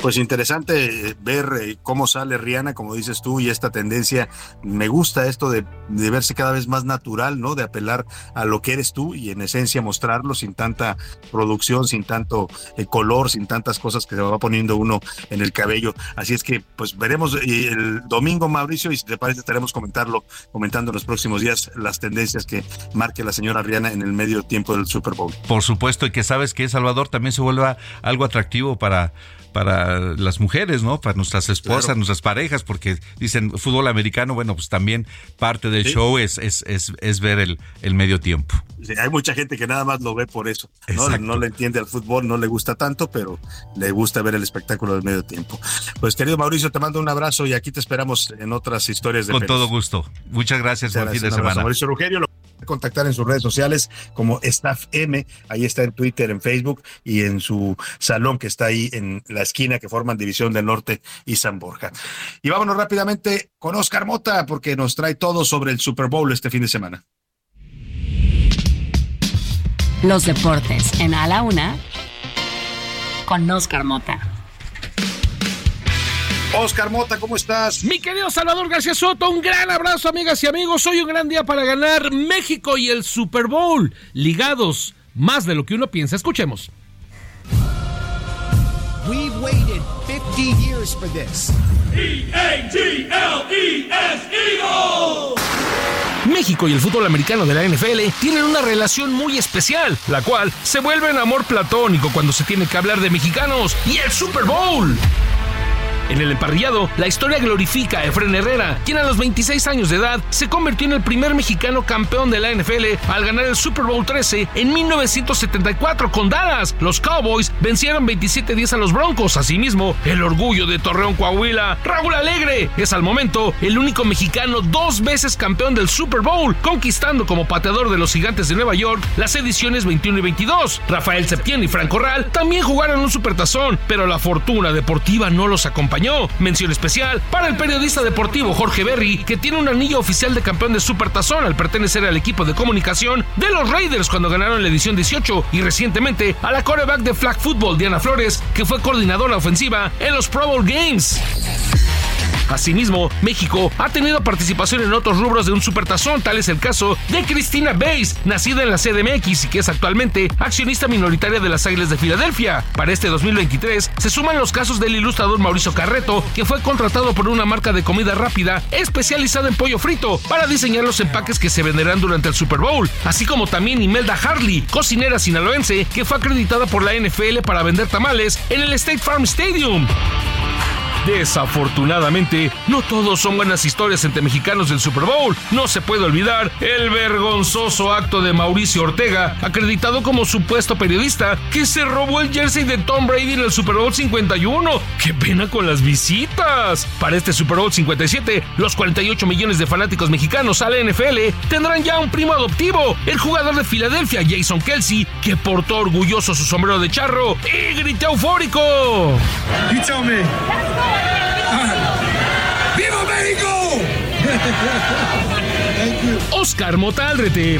Pues interesante ver eh, cómo sale Rihanna, como dices tú, y esta tendencia. Me gusta esto de, verse cada vez más natural, ¿no? De apelar a lo que eres tú y en esencia mostrarlo sin tanta producción, sin tanto eh, color, sin tantas cosas que se va poniendo uno en el cabello. Así es que, pues veremos el domingo, Mauricio, y si te parece, estaremos comentarlo, comentando en los próximos días las tendencias que marque la señora Rihanna en el medio tiempo del Super Bowl. Por supuesto, y que sabes que Salvador también se vuelva algo atractivo para para las mujeres, ¿no? Para nuestras esposas, nuestras parejas, porque dicen fútbol americano, bueno, pues también parte del show es, es, es, es, ver el, el medio tiempo. hay mucha gente que nada más lo ve por eso, ¿no? no le entiende al fútbol, no le gusta tanto, pero le gusta ver el espectáculo del medio tiempo. Pues querido Mauricio, te mando un abrazo y aquí te esperamos en otras historias de Con todo gusto. Muchas gracias, buen fin de semana. Mauricio Rugerio, contactar en sus redes sociales como Staff M, ahí está en Twitter, en Facebook y en su salón que está ahí en la esquina que forman División del Norte y San Borja. Y vámonos rápidamente con Oscar Mota porque nos trae todo sobre el Super Bowl este fin de semana. Los deportes en A la Una con Oscar Mota. Oscar Mota, ¿cómo estás? Mi querido Salvador García Soto, un gran abrazo, amigas y amigos. Hoy un gran día para ganar México y el Super Bowl, ligados más de lo que uno piensa. Escuchemos. We've waited 50 years for this. E-A-G-L-E-S México y el fútbol americano de la NFL tienen una relación muy especial, la cual se vuelve en amor platónico cuando se tiene que hablar de mexicanos y el Super Bowl. En el emparrillado, la historia glorifica a Efren Herrera, quien a los 26 años de edad se convirtió en el primer mexicano campeón de la NFL al ganar el Super Bowl 13 en 1974 con Dallas. Los Cowboys vencieron 27-10 a los Broncos. Asimismo, el orgullo de Torreón Coahuila, Raúl Alegre, es al momento el único mexicano dos veces campeón del Super Bowl, conquistando como pateador de los Gigantes de Nueva York las ediciones 21 y 22. Rafael Septién y Franco Corral también jugaron un supertazón, pero la fortuna deportiva no los acompañó Mención especial para el periodista deportivo Jorge Berry, que tiene un anillo oficial de campeón de Supertazón al pertenecer al equipo de comunicación de los Raiders cuando ganaron la edición 18 y recientemente a la coreback de flag football Diana Flores, que fue coordinadora ofensiva en los Pro Bowl Games. Asimismo, México ha tenido participación en otros rubros de un supertazón, tal es el caso de Cristina Bays, nacida en la CDMX y que es actualmente accionista minoritaria de las Águilas de Filadelfia. Para este 2023 se suman los casos del ilustrador Mauricio Carreto, que fue contratado por una marca de comida rápida especializada en pollo frito para diseñar los empaques que se venderán durante el Super Bowl, así como también Imelda Harley, cocinera sinaloense, que fue acreditada por la NFL para vender tamales en el State Farm Stadium. Desafortunadamente, no todos son buenas historias entre mexicanos del Super Bowl. No se puede olvidar el vergonzoso acto de Mauricio Ortega, acreditado como supuesto periodista, que se robó el jersey de Tom Brady en el Super Bowl 51. ¡Qué pena con las visitas! Para este Super Bowl 57, los 48 millones de fanáticos mexicanos a la NFL tendrán ya un primo adoptivo, el jugador de Filadelfia, Jason Kelsey, que portó orgulloso su sombrero de charro y gritó eufórico. ¡Viva México! Oscar Motaldrete.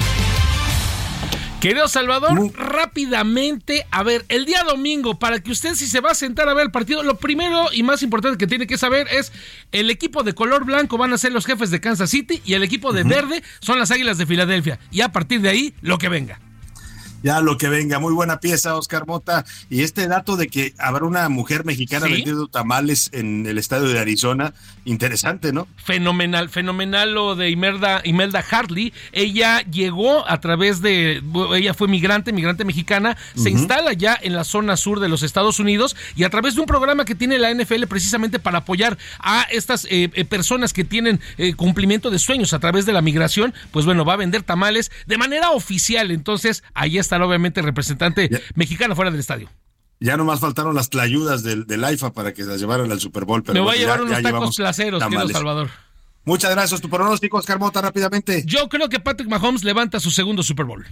Querido Salvador, rápidamente, a ver, el día domingo, para que usted si se va a sentar a ver el partido, lo primero y más importante que tiene que saber es el equipo de color blanco van a ser los jefes de Kansas City y el equipo de verde son las Águilas de Filadelfia. Y a partir de ahí, lo que venga ya lo que venga. Muy buena pieza, Oscar Mota. Y este dato de que habrá una mujer mexicana vendiendo tamales en el estadio de Arizona, interesante, ¿no? Fenomenal, fenomenal lo de Imelda, Imelda Hartley. Ella llegó a través de, ella fue migrante, migrante mexicana, se instala ya en la zona sur de los Estados Unidos y a través de un programa que tiene la NFL precisamente para apoyar a estas eh, eh, personas que tienen eh, cumplimiento de sueños a través de la migración, pues bueno, va a vender tamales de manera oficial. Entonces, ahí está estar obviamente representante mexicano fuera del estadio. Ya nomás faltaron las tlayudas del, del AIFA para que las llevaran al Super Bowl. Pero Me voy a llevar unos tacos placeros, querido Salvador. Muchas gracias. Tu pronóstico, Oscar Mota, rápidamente. Yo creo que Patrick Mahomes levanta su segundo Super Bowl.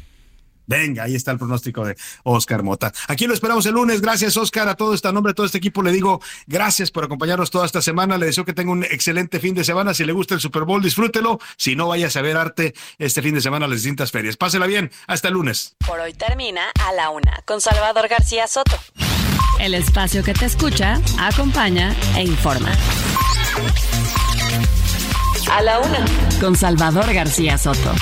Venga, ahí está el pronóstico de Oscar Mota. Aquí lo esperamos el lunes. Gracias, Oscar. A todo este nombre, a todo este equipo le digo gracias por acompañarnos toda esta semana. Le deseo que tenga un excelente fin de semana. Si le gusta el Super Bowl, disfrútelo. Si no, vayas a ver arte este fin de semana a las distintas ferias. Pásela bien. Hasta el lunes. Por hoy termina a la una con Salvador García Soto. El espacio que te escucha, acompaña e informa. A la una con Salvador García Soto.